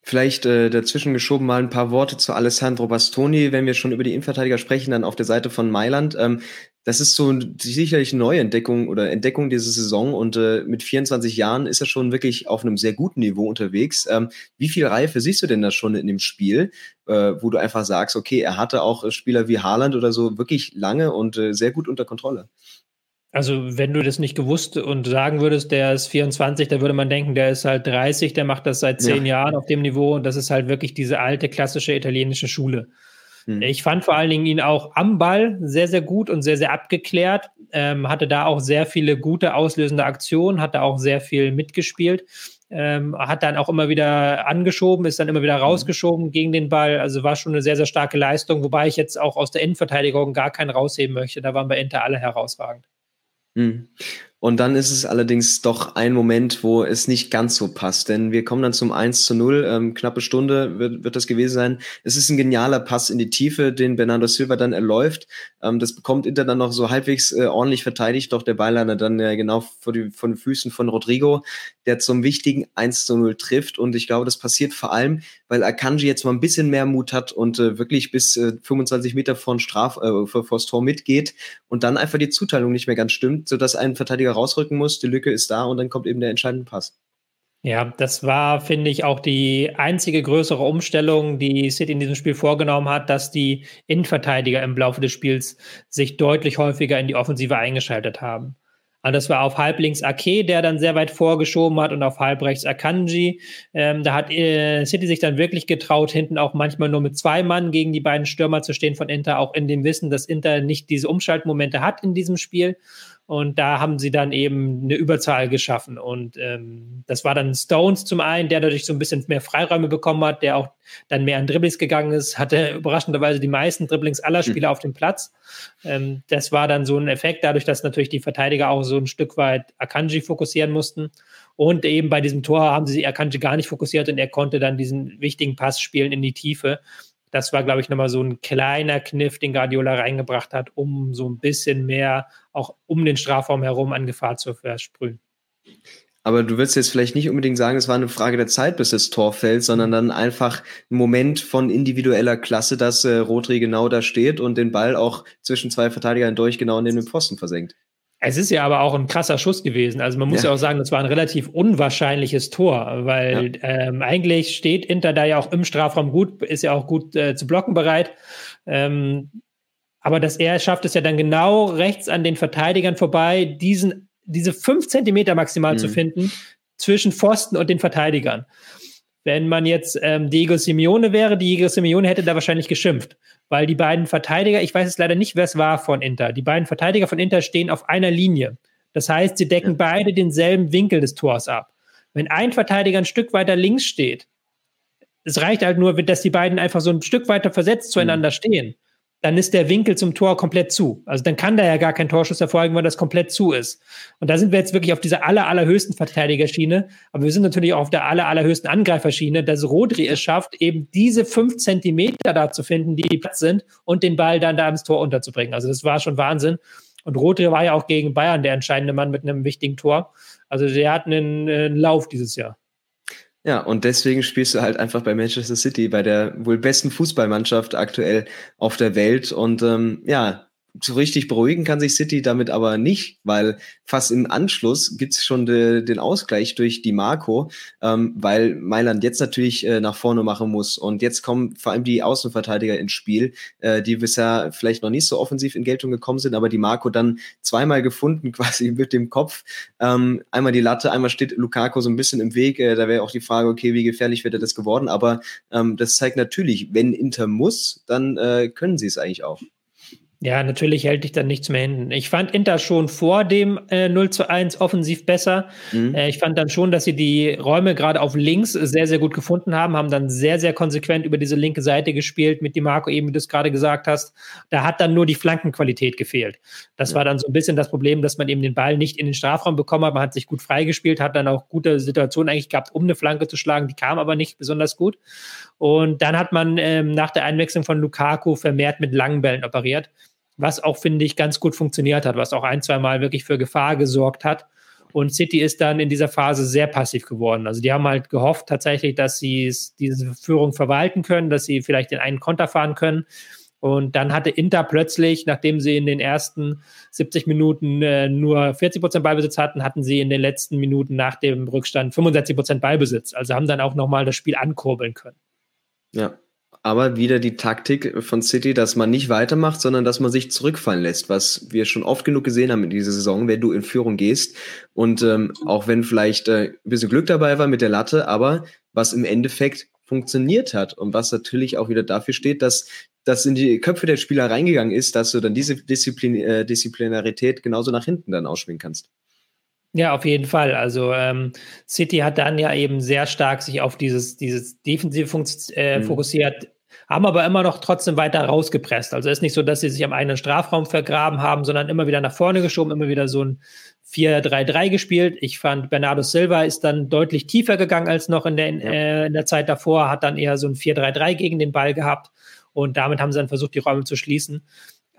Vielleicht äh, dazwischen geschoben mal ein paar Worte zu Alessandro Bastoni, wenn wir schon über die Innenverteidiger sprechen, dann auf der Seite von Mailand. Ähm, das ist so sicherlich eine Neuentdeckung oder Entdeckung dieser Saison und äh, mit 24 Jahren ist er schon wirklich auf einem sehr guten Niveau unterwegs. Ähm, wie viel Reife siehst du denn da schon in dem Spiel, äh, wo du einfach sagst, okay, er hatte auch Spieler wie Haaland oder so wirklich lange und äh, sehr gut unter Kontrolle? Also, wenn du das nicht gewusst und sagen würdest, der ist 24, da würde man denken, der ist halt 30, der macht das seit zehn ja. Jahren auf dem Niveau und das ist halt wirklich diese alte klassische italienische Schule. Mhm. Ich fand vor allen Dingen ihn auch am Ball sehr, sehr gut und sehr, sehr abgeklärt. Ähm, hatte da auch sehr viele gute auslösende Aktionen, hat da auch sehr viel mitgespielt. Ähm, hat dann auch immer wieder angeschoben, ist dann immer wieder mhm. rausgeschoben mhm. gegen den Ball. Also war schon eine sehr, sehr starke Leistung, wobei ich jetzt auch aus der Innenverteidigung gar keinen rausheben möchte. Da waren bei Inter alle herausragend. Mhm. Und dann ist es allerdings doch ein Moment, wo es nicht ganz so passt, denn wir kommen dann zum 1 zu 0, ähm, knappe Stunde wird, wird das gewesen sein. Es ist ein genialer Pass in die Tiefe, den Bernardo Silva dann erläuft. Ähm, das bekommt Inter dann noch so halbwegs äh, ordentlich verteidigt, doch der Beileiner dann äh, genau vor, die, vor den Füßen von Rodrigo, der zum wichtigen 1 zu 0 trifft. Und ich glaube, das passiert vor allem, weil Akanji jetzt mal ein bisschen mehr Mut hat und äh, wirklich bis äh, 25 Meter von Straf, äh, vor, vor das Tor mitgeht und dann einfach die Zuteilung nicht mehr ganz stimmt, sodass ein Verteidiger rausrücken muss, die Lücke ist da und dann kommt eben der entscheidende Pass. Ja, das war, finde ich, auch die einzige größere Umstellung, die City in diesem Spiel vorgenommen hat, dass die Innenverteidiger im Laufe des Spiels sich deutlich häufiger in die Offensive eingeschaltet haben. Also das war auf halblinks Ake, der dann sehr weit vorgeschoben hat und auf halbrechts Akanji. Ähm, da hat äh, City sich dann wirklich getraut, hinten auch manchmal nur mit zwei Mann gegen die beiden Stürmer zu stehen von Inter, auch in dem Wissen, dass Inter nicht diese Umschaltmomente hat in diesem Spiel. Und da haben sie dann eben eine Überzahl geschaffen. Und ähm, das war dann Stones zum einen, der dadurch so ein bisschen mehr Freiräume bekommen hat, der auch dann mehr an Dribblings gegangen ist, hatte überraschenderweise die meisten Dribblings aller. Spieler mhm. auf dem Platz. Ähm, das war dann so ein Effekt, dadurch, dass natürlich die Verteidiger auch so ein Stück weit Akanji fokussieren mussten. Und eben bei diesem Tor haben sie Akanji gar nicht fokussiert und er konnte dann diesen wichtigen Pass spielen in die Tiefe. Das war, glaube ich, nochmal so ein kleiner Kniff, den Guardiola reingebracht hat, um so ein bisschen mehr auch um den Strafraum herum an Gefahr zu versprühen. Aber du würdest jetzt vielleicht nicht unbedingt sagen, es war eine Frage der Zeit, bis das Tor fällt, sondern dann einfach ein Moment von individueller Klasse, dass äh, Rodri genau da steht und den Ball auch zwischen zwei Verteidigern durch genau in den Pfosten versenkt. Es ist ja aber auch ein krasser Schuss gewesen. Also man muss ja, ja auch sagen, das war ein relativ unwahrscheinliches Tor, weil ja. ähm, eigentlich steht Inter da ja auch im Strafraum gut, ist ja auch gut äh, zu blocken bereit. Ähm, aber dass er schafft es ja dann genau rechts an den Verteidigern vorbei, diesen, diese fünf Zentimeter maximal mhm. zu finden zwischen Pfosten und den Verteidigern. Wenn man jetzt ähm, Diego Simeone wäre, Diego Simeone hätte da wahrscheinlich geschimpft, weil die beiden Verteidiger, ich weiß jetzt leider nicht, wer es war von Inter, die beiden Verteidiger von Inter stehen auf einer Linie. Das heißt, sie decken ja. beide denselben Winkel des Tors ab. Wenn ein Verteidiger ein Stück weiter links steht, es reicht halt nur, dass die beiden einfach so ein Stück weiter versetzt zueinander mhm. stehen dann ist der Winkel zum Tor komplett zu. Also dann kann da ja gar kein Torschuss erfolgen, weil das komplett zu ist. Und da sind wir jetzt wirklich auf dieser aller, allerhöchsten Verteidigerschiene. Aber wir sind natürlich auch auf der aller, allerhöchsten Angreiferschiene, dass Rodri es schafft, eben diese fünf Zentimeter da zu finden, die Platz sind und den Ball dann da ins Tor unterzubringen. Also das war schon Wahnsinn. Und Rodri war ja auch gegen Bayern der entscheidende Mann mit einem wichtigen Tor. Also der hat einen, einen Lauf dieses Jahr. Ja, und deswegen spielst du halt einfach bei Manchester City, bei der wohl besten Fußballmannschaft aktuell auf der Welt. Und ähm, ja, so richtig beruhigen kann sich City damit aber nicht, weil fast im Anschluss gibt's schon de, den Ausgleich durch die Marco, ähm, weil Mailand jetzt natürlich äh, nach vorne machen muss. Und jetzt kommen vor allem die Außenverteidiger ins Spiel, äh, die bisher vielleicht noch nicht so offensiv in Geltung gekommen sind, aber die Marco dann zweimal gefunden, *laughs* quasi mit dem Kopf. Ähm, einmal die Latte, einmal steht Lukaku so ein bisschen im Weg. Äh, da wäre auch die Frage, okay, wie gefährlich wird er das geworden? Aber ähm, das zeigt natürlich, wenn Inter muss, dann äh, können sie es eigentlich auch. Ja, natürlich hält dich dann nichts mehr hinten. Ich fand Inter schon vor dem äh, 0 zu 1 offensiv besser. Mhm. Äh, ich fand dann schon, dass sie die Räume gerade auf links sehr, sehr gut gefunden haben, haben dann sehr, sehr konsequent über diese linke Seite gespielt, mit dem Marco eben, wie du es gerade gesagt hast. Da hat dann nur die Flankenqualität gefehlt. Das ja. war dann so ein bisschen das Problem, dass man eben den Ball nicht in den Strafraum bekommen hat. Man hat sich gut freigespielt, hat dann auch gute Situationen eigentlich gehabt, um eine Flanke zu schlagen. Die kam aber nicht besonders gut. Und dann hat man ähm, nach der Einwechslung von Lukaku vermehrt mit langen Bällen operiert was auch, finde ich, ganz gut funktioniert hat, was auch ein, zwei Mal wirklich für Gefahr gesorgt hat. Und City ist dann in dieser Phase sehr passiv geworden. Also die haben halt gehofft tatsächlich, dass sie diese Führung verwalten können, dass sie vielleicht den einen Konter fahren können. Und dann hatte Inter plötzlich, nachdem sie in den ersten 70 Minuten äh, nur 40 Prozent Ballbesitz hatten, hatten sie in den letzten Minuten nach dem Rückstand 65 Prozent Ballbesitz. Also haben dann auch nochmal das Spiel ankurbeln können. Ja, aber wieder die Taktik von City, dass man nicht weitermacht, sondern dass man sich zurückfallen lässt, was wir schon oft genug gesehen haben in dieser Saison, wenn du in Führung gehst und ähm, auch wenn vielleicht äh, ein bisschen Glück dabei war mit der Latte, aber was im Endeffekt funktioniert hat und was natürlich auch wieder dafür steht, dass das in die Köpfe der Spieler reingegangen ist, dass du dann diese Disziplin, äh, Disziplinarität genauso nach hinten dann ausschwingen kannst. Ja, auf jeden Fall. Also ähm, City hat dann ja eben sehr stark sich auf dieses, dieses Defensive äh, mhm. fokussiert, haben aber immer noch trotzdem weiter rausgepresst. Also es ist nicht so, dass sie sich am eigenen Strafraum vergraben haben, sondern immer wieder nach vorne geschoben, immer wieder so ein 4-3-3 gespielt. Ich fand, Bernardo Silva ist dann deutlich tiefer gegangen als noch in der, ja. äh, in der Zeit davor, hat dann eher so ein 4-3-3 gegen den Ball gehabt und damit haben sie dann versucht, die Räume zu schließen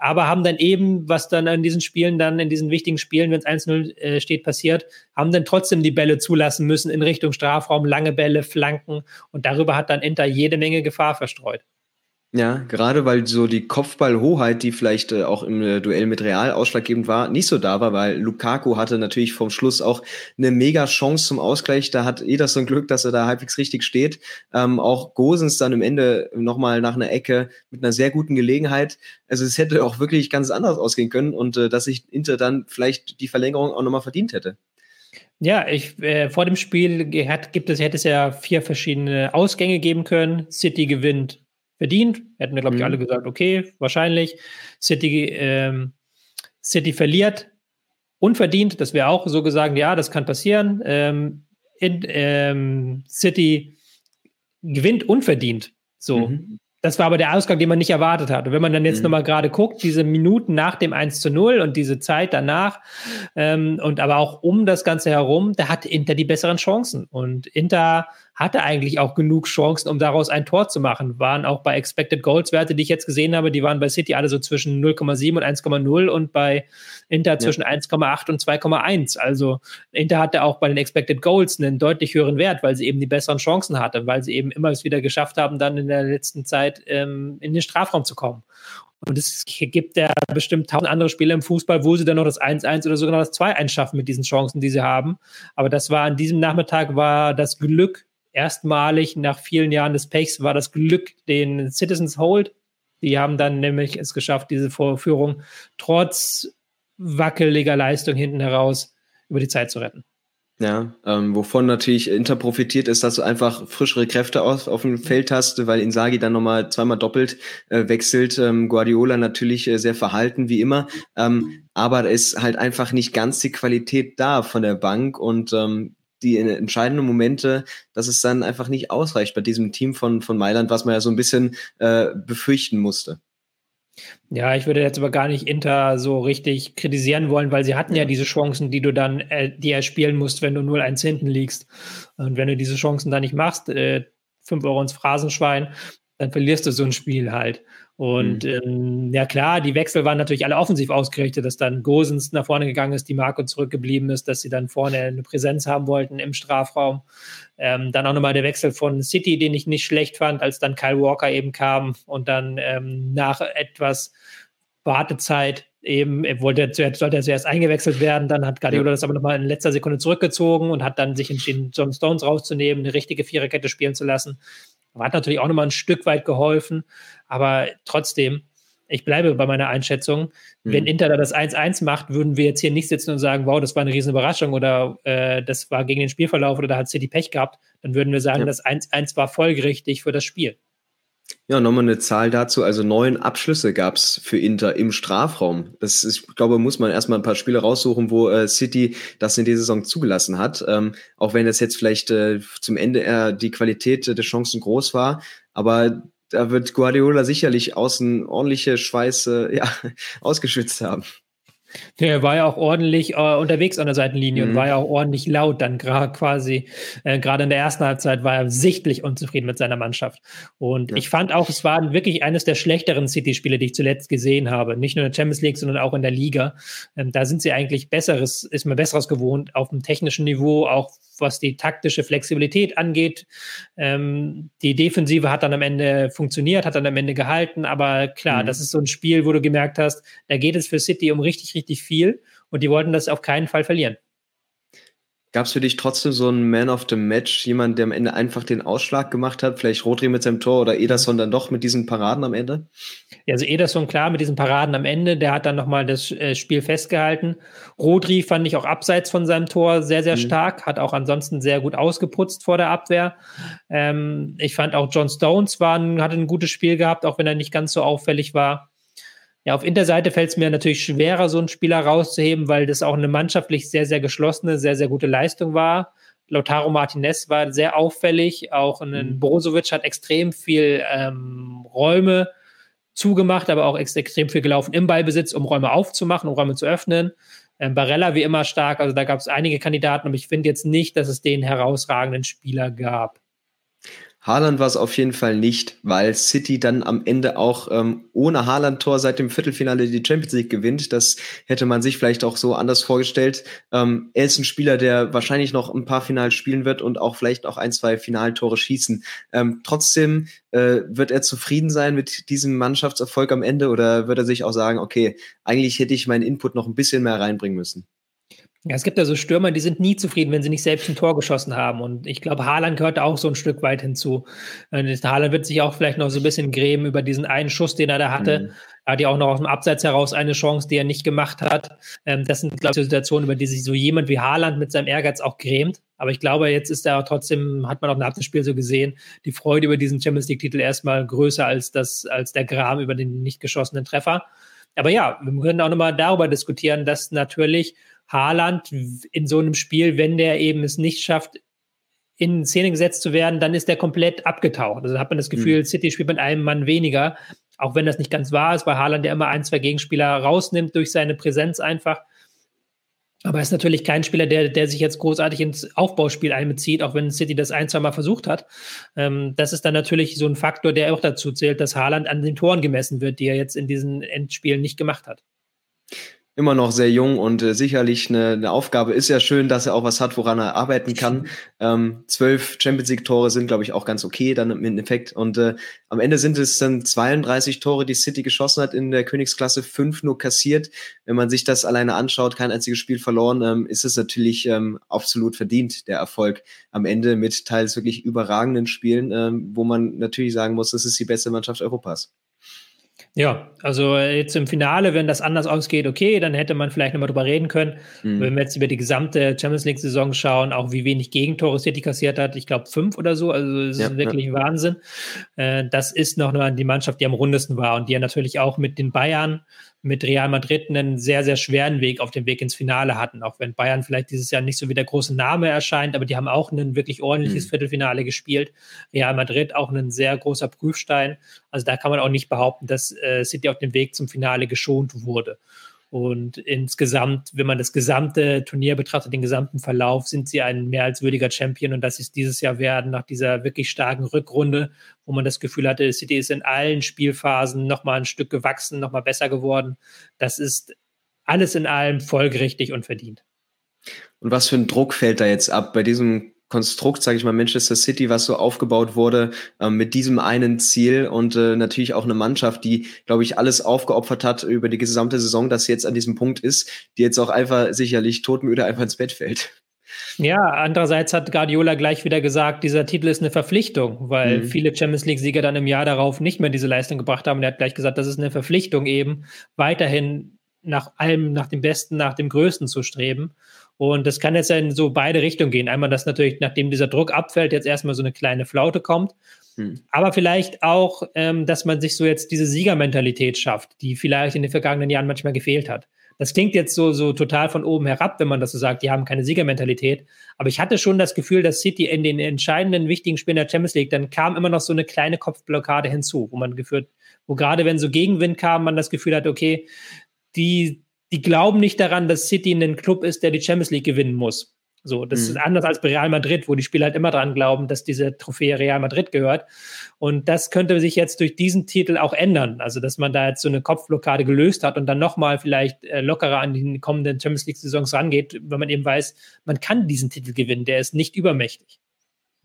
aber haben dann eben, was dann in diesen Spielen dann, in diesen wichtigen Spielen, wenn es 1-0 äh, steht, passiert, haben dann trotzdem die Bälle zulassen müssen in Richtung Strafraum, lange Bälle, Flanken und darüber hat dann Inter jede Menge Gefahr verstreut. Ja, gerade weil so die Kopfballhoheit, die vielleicht äh, auch im äh, Duell mit Real ausschlaggebend war, nicht so da war, weil Lukaku hatte natürlich vom Schluss auch eine mega Chance zum Ausgleich. Da hat Ederson Glück, dass er da halbwegs richtig steht. Ähm, auch Gosens dann im Ende nochmal nach einer Ecke mit einer sehr guten Gelegenheit. Also es hätte auch wirklich ganz anders ausgehen können und äh, dass sich Inter dann vielleicht die Verlängerung auch nochmal verdient hätte. Ja, ich, äh, vor dem Spiel hat, gibt es, hätte es ja vier verschiedene Ausgänge geben können. City gewinnt verdient. Hätten wir, glaube ich, mhm. alle gesagt, okay, wahrscheinlich. City, ähm, City verliert unverdient. Das wäre auch so gesagt, ja, das kann passieren. Ähm, in, ähm, City gewinnt unverdient. So. Mhm. Das war aber der Ausgang, den man nicht erwartet hat. Und wenn man dann jetzt mhm. nochmal gerade guckt, diese Minuten nach dem 1 zu 0 und diese Zeit danach ähm, und aber auch um das Ganze herum, da hat Inter die besseren Chancen. Und Inter hatte eigentlich auch genug Chancen, um daraus ein Tor zu machen. Waren auch bei Expected Goals Werte, die ich jetzt gesehen habe, die waren bei City alle so zwischen 0,7 und 1,0 und bei Inter zwischen ja. 1,8 und 2,1. Also Inter hatte auch bei den Expected Goals einen deutlich höheren Wert, weil sie eben die besseren Chancen hatte, weil sie eben immer es wieder geschafft haben, dann in der letzten Zeit ähm, in den Strafraum zu kommen. Und es gibt ja bestimmt tausend andere Spiele im Fußball, wo sie dann noch das 1-1 oder sogar das 2-1 schaffen mit diesen Chancen, die sie haben. Aber das war an diesem Nachmittag war das Glück erstmalig nach vielen Jahren des Pechs war das Glück den Citizens Hold. Die haben dann nämlich es geschafft, diese Vorführung trotz wackeliger Leistung hinten heraus über die Zeit zu retten. Ja, ähm, wovon natürlich Inter profitiert ist, dass du einfach frischere Kräfte auf, auf dem Feld hast, weil Insagi dann nochmal zweimal doppelt äh, wechselt. Ähm, Guardiola natürlich äh, sehr verhalten, wie immer. Ähm, aber da ist halt einfach nicht ganz die Qualität da von der Bank und ähm, die entscheidenden Momente, dass es dann einfach nicht ausreicht bei diesem Team von, von Mailand, was man ja so ein bisschen äh, befürchten musste. Ja, ich würde jetzt aber gar nicht Inter so richtig kritisieren wollen, weil sie hatten ja diese Chancen, die du dann, äh, die erspielen musst, wenn du 0-1 hinten liegst. Und wenn du diese Chancen dann nicht machst, äh, 5 Euro ins Phrasenschwein, dann verlierst du so ein Spiel halt. Und mhm. ähm, ja klar, die Wechsel waren natürlich alle offensiv ausgerichtet, dass dann Gosens nach vorne gegangen ist, die Marco zurückgeblieben ist, dass sie dann vorne eine Präsenz haben wollten im Strafraum. Ähm, dann auch nochmal der Wechsel von City, den ich nicht schlecht fand, als dann Kyle Walker eben kam und dann ähm, nach etwas Wartezeit eben, er wollte, sollte er zuerst eingewechselt werden, dann hat Guardiola ja. das aber nochmal in letzter Sekunde zurückgezogen und hat dann sich entschieden, John Stones rauszunehmen, eine richtige Viererkette spielen zu lassen. Hat natürlich auch nochmal ein Stück weit geholfen, aber trotzdem, ich bleibe bei meiner Einschätzung. Mhm. Wenn Inter da das 1-1 macht, würden wir jetzt hier nicht sitzen und sagen, wow, das war eine riesen Überraschung oder äh, das war gegen den Spielverlauf oder da hat City Pech gehabt. Dann würden wir sagen, ja. das 1-1 war folgerichtig für das Spiel. Ja, nochmal eine Zahl dazu. Also neun Abschlüsse gab es für Inter im Strafraum. Das ist, ich glaube, muss man erstmal ein paar Spiele raussuchen, wo äh, City das in dieser Saison zugelassen hat. Ähm, auch wenn es jetzt vielleicht äh, zum Ende eher die Qualität der Chancen groß war. Aber da wird Guardiola sicherlich außen ordentliche Schweiße *laughs* ja, ausgeschwitzt haben. Der war ja auch ordentlich äh, unterwegs an der Seitenlinie mhm. und war ja auch ordentlich laut dann gerade quasi. Äh, gerade in der ersten Halbzeit war er sichtlich unzufrieden mit seiner Mannschaft. Und ja. ich fand auch, es war wirklich eines der schlechteren City-Spiele, die ich zuletzt gesehen habe. Nicht nur in der Champions League, sondern auch in der Liga. Ähm, da sind sie eigentlich besseres, ist mir besseres gewohnt auf dem technischen Niveau, auch was die taktische Flexibilität angeht. Ähm, die Defensive hat dann am Ende funktioniert, hat dann am Ende gehalten, aber klar, mhm. das ist so ein Spiel, wo du gemerkt hast, da geht es für City um richtig, richtig viel und die wollten das auf keinen Fall verlieren. Gab es für dich trotzdem so einen Man of the Match, jemand, der am Ende einfach den Ausschlag gemacht hat? Vielleicht Rodri mit seinem Tor oder Ederson dann doch mit diesen Paraden am Ende? Ja, also Ederson klar mit diesen Paraden am Ende, der hat dann nochmal das äh, Spiel festgehalten. Rodri fand ich auch abseits von seinem Tor sehr, sehr mhm. stark, hat auch ansonsten sehr gut ausgeputzt vor der Abwehr. Ähm, ich fand auch John Stones war ein, hatte ein gutes Spiel gehabt, auch wenn er nicht ganz so auffällig war. Ja, auf Interseite fällt es mir natürlich schwerer, so einen Spieler rauszuheben, weil das auch eine mannschaftlich sehr, sehr geschlossene, sehr, sehr gute Leistung war. Lautaro Martinez war sehr auffällig, auch ein mhm. Brozovic hat extrem viel ähm, Räume zugemacht, aber auch extrem viel gelaufen im Ballbesitz, um Räume aufzumachen, um Räume zu öffnen. Ähm, Barella wie immer stark, also da gab es einige Kandidaten, aber ich finde jetzt nicht, dass es den herausragenden Spieler gab. Haaland war es auf jeden Fall nicht, weil City dann am Ende auch ähm, ohne Haaland-Tor seit dem Viertelfinale die Champions League gewinnt. Das hätte man sich vielleicht auch so anders vorgestellt. Ähm, er ist ein Spieler, der wahrscheinlich noch ein paar Finale spielen wird und auch vielleicht auch ein, zwei Finaltore schießen. Ähm, trotzdem äh, wird er zufrieden sein mit diesem Mannschaftserfolg am Ende oder wird er sich auch sagen, okay, eigentlich hätte ich meinen Input noch ein bisschen mehr reinbringen müssen? Ja, es gibt ja so Stürmer, die sind nie zufrieden, wenn sie nicht selbst ein Tor geschossen haben. Und ich glaube, Haaland gehört auch so ein Stück weit hinzu. Haaland wird sich auch vielleicht noch so ein bisschen grämen über diesen einen Schuss, den er da hatte. Mhm. Er hat ja auch noch aus dem Abseits heraus eine Chance, die er nicht gemacht hat. Ähm, das sind, glaube ich, Situationen, über die sich so jemand wie Haaland mit seinem Ehrgeiz auch grämt. Aber ich glaube, jetzt ist er trotzdem, hat man auch nach dem Spiel so gesehen, die Freude über diesen Champions League-Titel erstmal größer als das, als der Gram über den nicht geschossenen Treffer. Aber ja, wir können auch nochmal darüber diskutieren, dass natürlich Haaland in so einem Spiel, wenn der eben es nicht schafft, in Szene gesetzt zu werden, dann ist der komplett abgetaucht. Also hat man das Gefühl, mhm. City spielt mit einem Mann weniger, auch wenn das nicht ganz wahr ist, weil Haaland der immer ein, zwei Gegenspieler rausnimmt durch seine Präsenz einfach. Aber er ist natürlich kein Spieler, der, der sich jetzt großartig ins Aufbauspiel einbezieht, auch wenn City das ein, zwei Mal versucht hat. Ähm, das ist dann natürlich so ein Faktor, der auch dazu zählt, dass Haaland an den Toren gemessen wird, die er jetzt in diesen Endspielen nicht gemacht hat immer noch sehr jung und äh, sicherlich eine, eine Aufgabe. Ist ja schön, dass er auch was hat, woran er arbeiten kann. Ähm, zwölf Champions League Tore sind, glaube ich, auch ganz okay dann im Endeffekt. Und äh, am Ende sind es dann 32 Tore, die City geschossen hat in der Königsklasse, fünf nur kassiert. Wenn man sich das alleine anschaut, kein einziges Spiel verloren, ähm, ist es natürlich ähm, absolut verdient, der Erfolg am Ende mit teils wirklich überragenden Spielen, ähm, wo man natürlich sagen muss, das ist die beste Mannschaft Europas. Ja, also äh, jetzt im Finale, wenn das anders ausgeht, okay, dann hätte man vielleicht nochmal drüber reden können. Mhm. Wenn wir jetzt über die gesamte Champions League-Saison schauen, auch wie wenig Gegentore City kassiert hat, ich glaube fünf oder so, also das ja, ist wirklich ja. Wahnsinn. Äh, das ist noch die Mannschaft, die am rundesten war und die ja natürlich auch mit den Bayern mit Real Madrid einen sehr, sehr schweren Weg auf dem Weg ins Finale hatten. Auch wenn Bayern vielleicht dieses Jahr nicht so wie der große Name erscheint, aber die haben auch ein wirklich ordentliches mhm. Viertelfinale gespielt. Real Madrid auch ein sehr großer Prüfstein. Also da kann man auch nicht behaupten, dass äh, City auf dem Weg zum Finale geschont wurde. Und insgesamt, wenn man das gesamte Turnier betrachtet, den gesamten Verlauf, sind sie ein mehr als würdiger Champion. Und dass sie es dieses Jahr werden, nach dieser wirklich starken Rückrunde, wo man das Gefühl hatte, City ist in allen Spielphasen nochmal ein Stück gewachsen, nochmal besser geworden. Das ist alles in allem folgerichtig und verdient. Und was für ein Druck fällt da jetzt ab bei diesem Konstrukt, sage ich mal, Manchester City, was so aufgebaut wurde ähm, mit diesem einen Ziel und äh, natürlich auch eine Mannschaft, die, glaube ich, alles aufgeopfert hat über die gesamte Saison, dass sie jetzt an diesem Punkt ist, die jetzt auch einfach sicherlich todmüde einfach ins Bett fällt. Ja, andererseits hat Guardiola gleich wieder gesagt, dieser Titel ist eine Verpflichtung, weil mhm. viele Champions League-Sieger dann im Jahr darauf nicht mehr diese Leistung gebracht haben. Und er hat gleich gesagt, das ist eine Verpflichtung eben, weiterhin nach allem, nach dem Besten, nach dem Größten zu streben. Und das kann jetzt in so beide Richtungen gehen. Einmal, dass natürlich, nachdem dieser Druck abfällt, jetzt erstmal so eine kleine Flaute kommt. Hm. Aber vielleicht auch, ähm, dass man sich so jetzt diese Siegermentalität schafft, die vielleicht in den vergangenen Jahren manchmal gefehlt hat. Das klingt jetzt so, so total von oben herab, wenn man das so sagt, die haben keine Siegermentalität. Aber ich hatte schon das Gefühl, dass City in den entscheidenden, wichtigen Spielen der Champions League, dann kam immer noch so eine kleine Kopfblockade hinzu, wo man geführt, wo gerade wenn so Gegenwind kam, man das Gefühl hat, okay, die, die glauben nicht daran, dass City ein Club ist, der die Champions League gewinnen muss. So, das mhm. ist anders als bei Real Madrid, wo die Spieler halt immer dran glauben, dass diese Trophäe Real Madrid gehört. Und das könnte sich jetzt durch diesen Titel auch ändern. Also, dass man da jetzt so eine Kopfblockade gelöst hat und dann nochmal vielleicht äh, lockerer an die kommenden Champions League Saisons rangeht, wenn man eben weiß, man kann diesen Titel gewinnen. Der ist nicht übermächtig.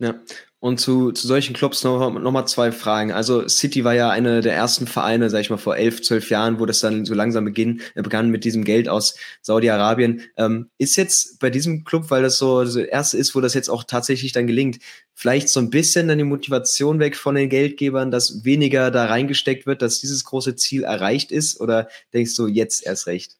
Ja, und zu, zu solchen Clubs noch, noch mal zwei Fragen. Also City war ja eine der ersten Vereine, sag ich mal, vor elf, zwölf Jahren, wo das dann so langsam beginn, äh, begann mit diesem Geld aus Saudi-Arabien. Ähm, ist jetzt bei diesem Club, weil das so das erste ist, wo das jetzt auch tatsächlich dann gelingt, vielleicht so ein bisschen dann die Motivation weg von den Geldgebern, dass weniger da reingesteckt wird, dass dieses große Ziel erreicht ist? Oder denkst du jetzt erst recht?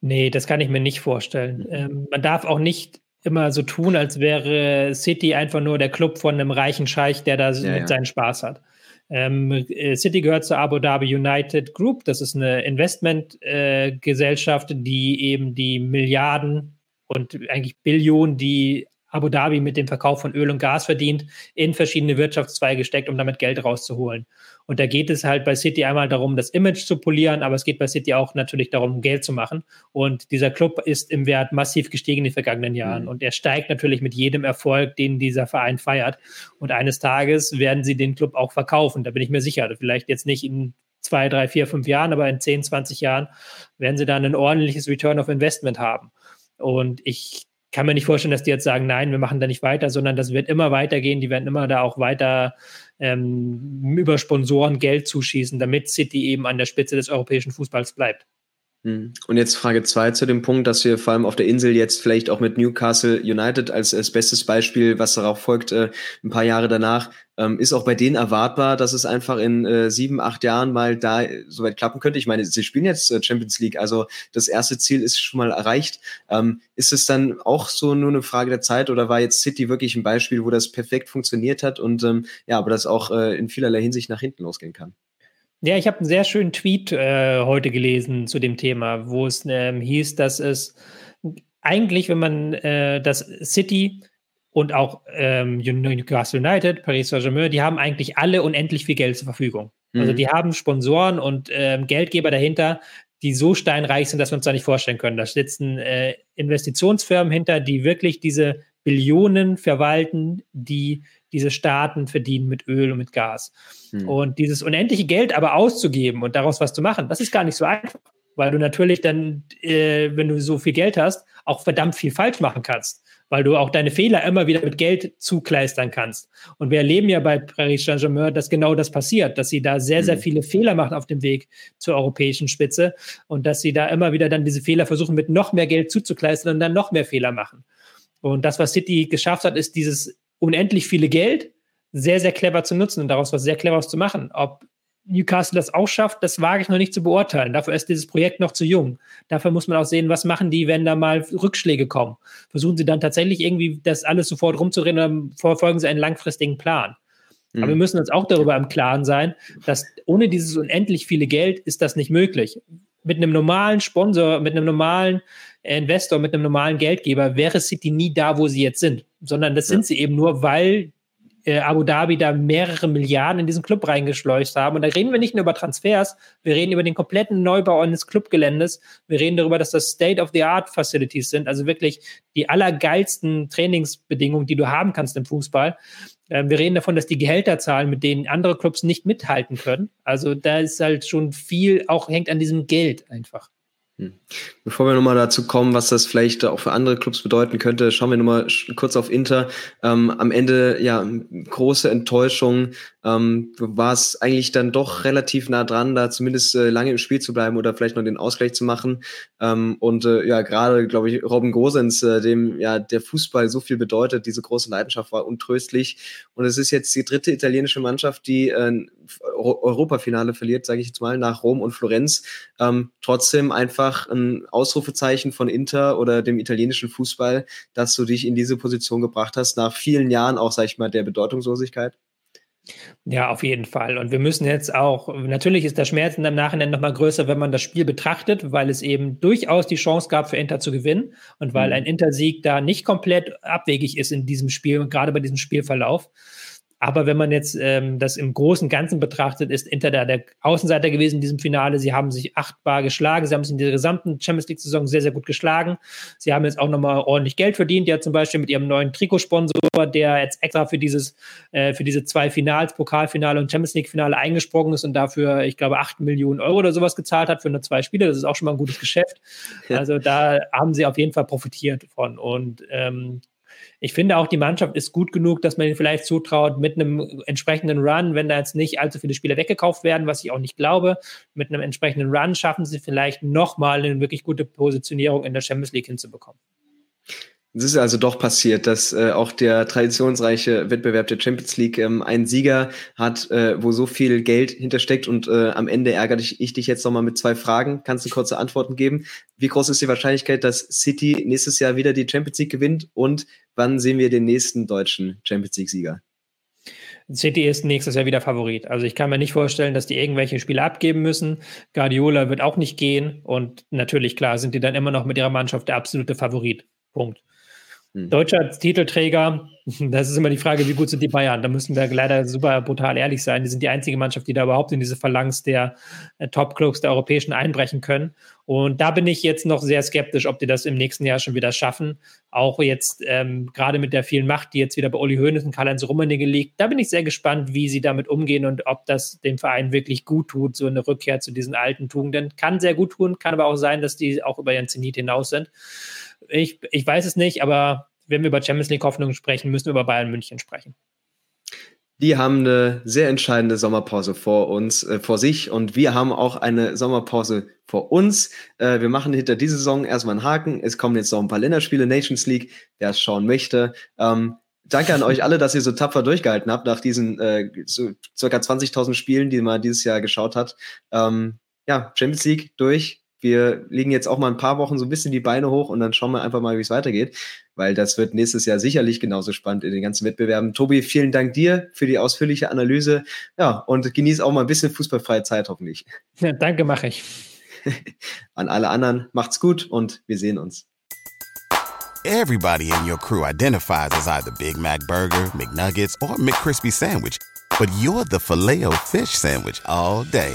Nee, das kann ich mir nicht vorstellen. Ähm, man darf auch nicht immer so tun, als wäre City einfach nur der Club von einem reichen Scheich, der da ja, mit ja. seinen Spaß hat. Ähm, äh, City gehört zur Abu Dhabi United Group. Das ist eine Investmentgesellschaft, äh, die eben die Milliarden und eigentlich Billionen, die Abu Dhabi mit dem Verkauf von Öl und Gas verdient, in verschiedene Wirtschaftszweige steckt, um damit Geld rauszuholen. Und da geht es halt bei City einmal darum, das Image zu polieren, aber es geht bei City auch natürlich darum, Geld zu machen. Und dieser Club ist im Wert massiv gestiegen in den vergangenen Jahren. Mhm. Und er steigt natürlich mit jedem Erfolg, den dieser Verein feiert. Und eines Tages werden sie den Club auch verkaufen. Da bin ich mir sicher. Vielleicht jetzt nicht in zwei, drei, vier, fünf Jahren, aber in 10, 20 Jahren werden sie dann ein ordentliches Return of Investment haben. Und ich kann mir nicht vorstellen, dass die jetzt sagen, nein, wir machen da nicht weiter, sondern das wird immer weitergehen. Die werden immer da auch weiter ähm, über Sponsoren Geld zuschießen, damit City eben an der Spitze des europäischen Fußballs bleibt. Hm. Und jetzt Frage zwei zu dem Punkt, dass wir vor allem auf der Insel jetzt vielleicht auch mit Newcastle United als, als bestes Beispiel, was darauf folgt, äh, ein paar Jahre danach, ähm, ist auch bei denen erwartbar, dass es einfach in äh, sieben, acht Jahren mal da soweit klappen könnte. Ich meine, sie spielen jetzt äh, Champions League, also das erste Ziel ist schon mal erreicht. Ähm, ist es dann auch so nur eine Frage der Zeit oder war jetzt City wirklich ein Beispiel, wo das perfekt funktioniert hat und ähm, ja, aber das auch äh, in vielerlei Hinsicht nach hinten losgehen kann? Ja, ich habe einen sehr schönen Tweet äh, heute gelesen zu dem Thema, wo es ähm, hieß, dass es eigentlich, wenn man äh, das City und auch ähm, Newcastle United, Paris Saint-Germain, die haben eigentlich alle unendlich viel Geld zur Verfügung. Also mhm. Also die haben Sponsoren und ähm, Geldgeber dahinter, die so steinreich sind, dass wir uns da nicht vorstellen können. Da sitzen äh, Investitionsfirmen hinter, die wirklich diese Billionen verwalten, die diese Staaten verdienen mit Öl und mit Gas. Hm. Und dieses unendliche Geld aber auszugeben und daraus was zu machen, das ist gar nicht so einfach, weil du natürlich dann, äh, wenn du so viel Geld hast, auch verdammt viel falsch machen kannst, weil du auch deine Fehler immer wieder mit Geld zukleistern kannst. Und wir erleben ja bei Paris Saint-Germain, dass genau das passiert, dass sie da sehr, sehr hm. viele Fehler machen auf dem Weg zur europäischen Spitze und dass sie da immer wieder dann diese Fehler versuchen, mit noch mehr Geld zuzukleistern und dann noch mehr Fehler machen. Und das, was City geschafft hat, ist dieses unendlich viele Geld sehr, sehr clever zu nutzen und daraus was sehr Cleveres zu machen. Ob Newcastle das auch schafft, das wage ich noch nicht zu beurteilen. Dafür ist dieses Projekt noch zu jung. Dafür muss man auch sehen, was machen die, wenn da mal Rückschläge kommen. Versuchen sie dann tatsächlich irgendwie das alles sofort rumzureden oder verfolgen sie einen langfristigen Plan. Mhm. Aber wir müssen uns auch darüber im Klaren sein, dass ohne dieses unendlich viele Geld ist das nicht möglich. Mit einem normalen Sponsor, mit einem normalen Investor, mit einem normalen Geldgeber wäre City nie da, wo sie jetzt sind, sondern das ja. sind sie eben nur, weil äh, Abu Dhabi da mehrere Milliarden in diesen Club reingeschleust haben. Und da reden wir nicht nur über Transfers, wir reden über den kompletten Neubau eines Clubgeländes. Wir reden darüber, dass das State-of-the-Art-Facilities sind, also wirklich die allergeilsten Trainingsbedingungen, die du haben kannst im Fußball. Ähm, wir reden davon, dass die Gehälter zahlen, mit denen andere Clubs nicht mithalten können. Also da ist halt schon viel, auch hängt an diesem Geld einfach. Hm. Bevor wir nochmal dazu kommen, was das vielleicht auch für andere Clubs bedeuten könnte, schauen wir nochmal kurz auf Inter. Ähm, am Ende, ja, große Enttäuschung. Ähm, war es eigentlich dann doch relativ nah dran, da zumindest äh, lange im Spiel zu bleiben oder vielleicht noch den Ausgleich zu machen. Ähm, und äh, ja, gerade, glaube ich, Robin Gosens, äh, dem ja der Fußball so viel bedeutet, diese große Leidenschaft war untröstlich. Und es ist jetzt die dritte italienische Mannschaft, die äh, Europafinale verliert, sage ich jetzt mal, nach Rom und Florenz. Ähm, trotzdem einfach ein Ausrufezeichen von Inter oder dem italienischen Fußball, dass du dich in diese Position gebracht hast, nach vielen Jahren auch, sag ich mal, der Bedeutungslosigkeit? Ja, auf jeden Fall. Und wir müssen jetzt auch, natürlich ist der Schmerz im Nachhinein nochmal größer, wenn man das Spiel betrachtet, weil es eben durchaus die Chance gab, für Inter zu gewinnen und weil mhm. ein Inter-Sieg da nicht komplett abwegig ist in diesem Spiel und gerade bei diesem Spielverlauf. Aber wenn man jetzt ähm, das im Großen und Ganzen betrachtet, ist Inter da der Außenseiter gewesen in diesem Finale. Sie haben sich achtbar geschlagen. Sie haben sich in der gesamten Champions League-Saison sehr, sehr gut geschlagen. Sie haben jetzt auch nochmal ordentlich Geld verdient. Ja, zum Beispiel mit ihrem neuen Trikotsponsor, der jetzt extra für dieses, äh, für diese zwei Finals, Pokalfinale und Champions League-Finale eingesprungen ist und dafür, ich glaube, acht Millionen Euro oder sowas gezahlt hat für nur zwei Spiele. Das ist auch schon mal ein gutes Geschäft. Also da haben sie auf jeden Fall profitiert von. Und ähm, ich finde auch, die Mannschaft ist gut genug, dass man ihnen vielleicht zutraut, mit einem entsprechenden Run, wenn da jetzt nicht allzu viele Spieler weggekauft werden, was ich auch nicht glaube, mit einem entsprechenden Run schaffen sie vielleicht nochmal eine wirklich gute Positionierung in der Champions League hinzubekommen. Es ist also doch passiert, dass äh, auch der traditionsreiche Wettbewerb der Champions League ähm, einen Sieger hat, äh, wo so viel Geld hintersteckt und äh, am Ende ärgere ich, ich dich jetzt nochmal mit zwei Fragen. Kannst du kurze Antworten geben? Wie groß ist die Wahrscheinlichkeit, dass City nächstes Jahr wieder die Champions League gewinnt und wann sehen wir den nächsten deutschen Champions League-Sieger? City ist nächstes Jahr wieder Favorit. Also ich kann mir nicht vorstellen, dass die irgendwelche Spiele abgeben müssen. Guardiola wird auch nicht gehen und natürlich klar sind die dann immer noch mit ihrer Mannschaft der absolute Favorit. Punkt. Hm. Deutscher Titelträger, das ist immer die Frage, wie gut sind die Bayern? Da müssen wir leider super brutal ehrlich sein. Die sind die einzige Mannschaft, die da überhaupt in diese Phalanx der äh, Top-Clubs der Europäischen einbrechen können. Und da bin ich jetzt noch sehr skeptisch, ob die das im nächsten Jahr schon wieder schaffen. Auch jetzt ähm, gerade mit der vielen Macht, die jetzt wieder bei Uli Hoeneß und Karl-Heinz Rummenigge liegt. Da bin ich sehr gespannt, wie sie damit umgehen und ob das dem Verein wirklich gut tut, so eine Rückkehr zu diesen alten Tugenden. Kann sehr gut tun, kann aber auch sein, dass die auch über ihren Zenit hinaus sind. Ich, ich weiß es nicht, aber wenn wir über Champions League Hoffnungen sprechen, müssen wir über Bayern München sprechen. Die haben eine sehr entscheidende Sommerpause vor uns, äh, vor sich und wir haben auch eine Sommerpause vor uns. Äh, wir machen hinter dieser Saison erstmal einen Haken. Es kommen jetzt noch ein paar Länderspiele, Nations League, wer es schauen möchte. Ähm, danke an euch alle, dass ihr so tapfer durchgehalten habt nach diesen äh, so circa 20.000 Spielen, die man dieses Jahr geschaut hat. Ähm, ja, Champions League durch, wir legen jetzt auch mal ein paar Wochen so ein bisschen die Beine hoch und dann schauen wir einfach mal, wie es weitergeht, weil das wird nächstes Jahr sicherlich genauso spannend in den ganzen Wettbewerben. Tobi, vielen Dank dir für die ausführliche Analyse. Ja, und genieß auch mal ein bisschen fußballfreie Zeit hoffentlich. Ja, danke, mache ich. *laughs* An alle anderen, macht's gut und wir sehen uns. Everybody in your crew identifies as either Big Mac Burger, McNuggets or McCrispy Sandwich, but you're the filet fish Sandwich all day.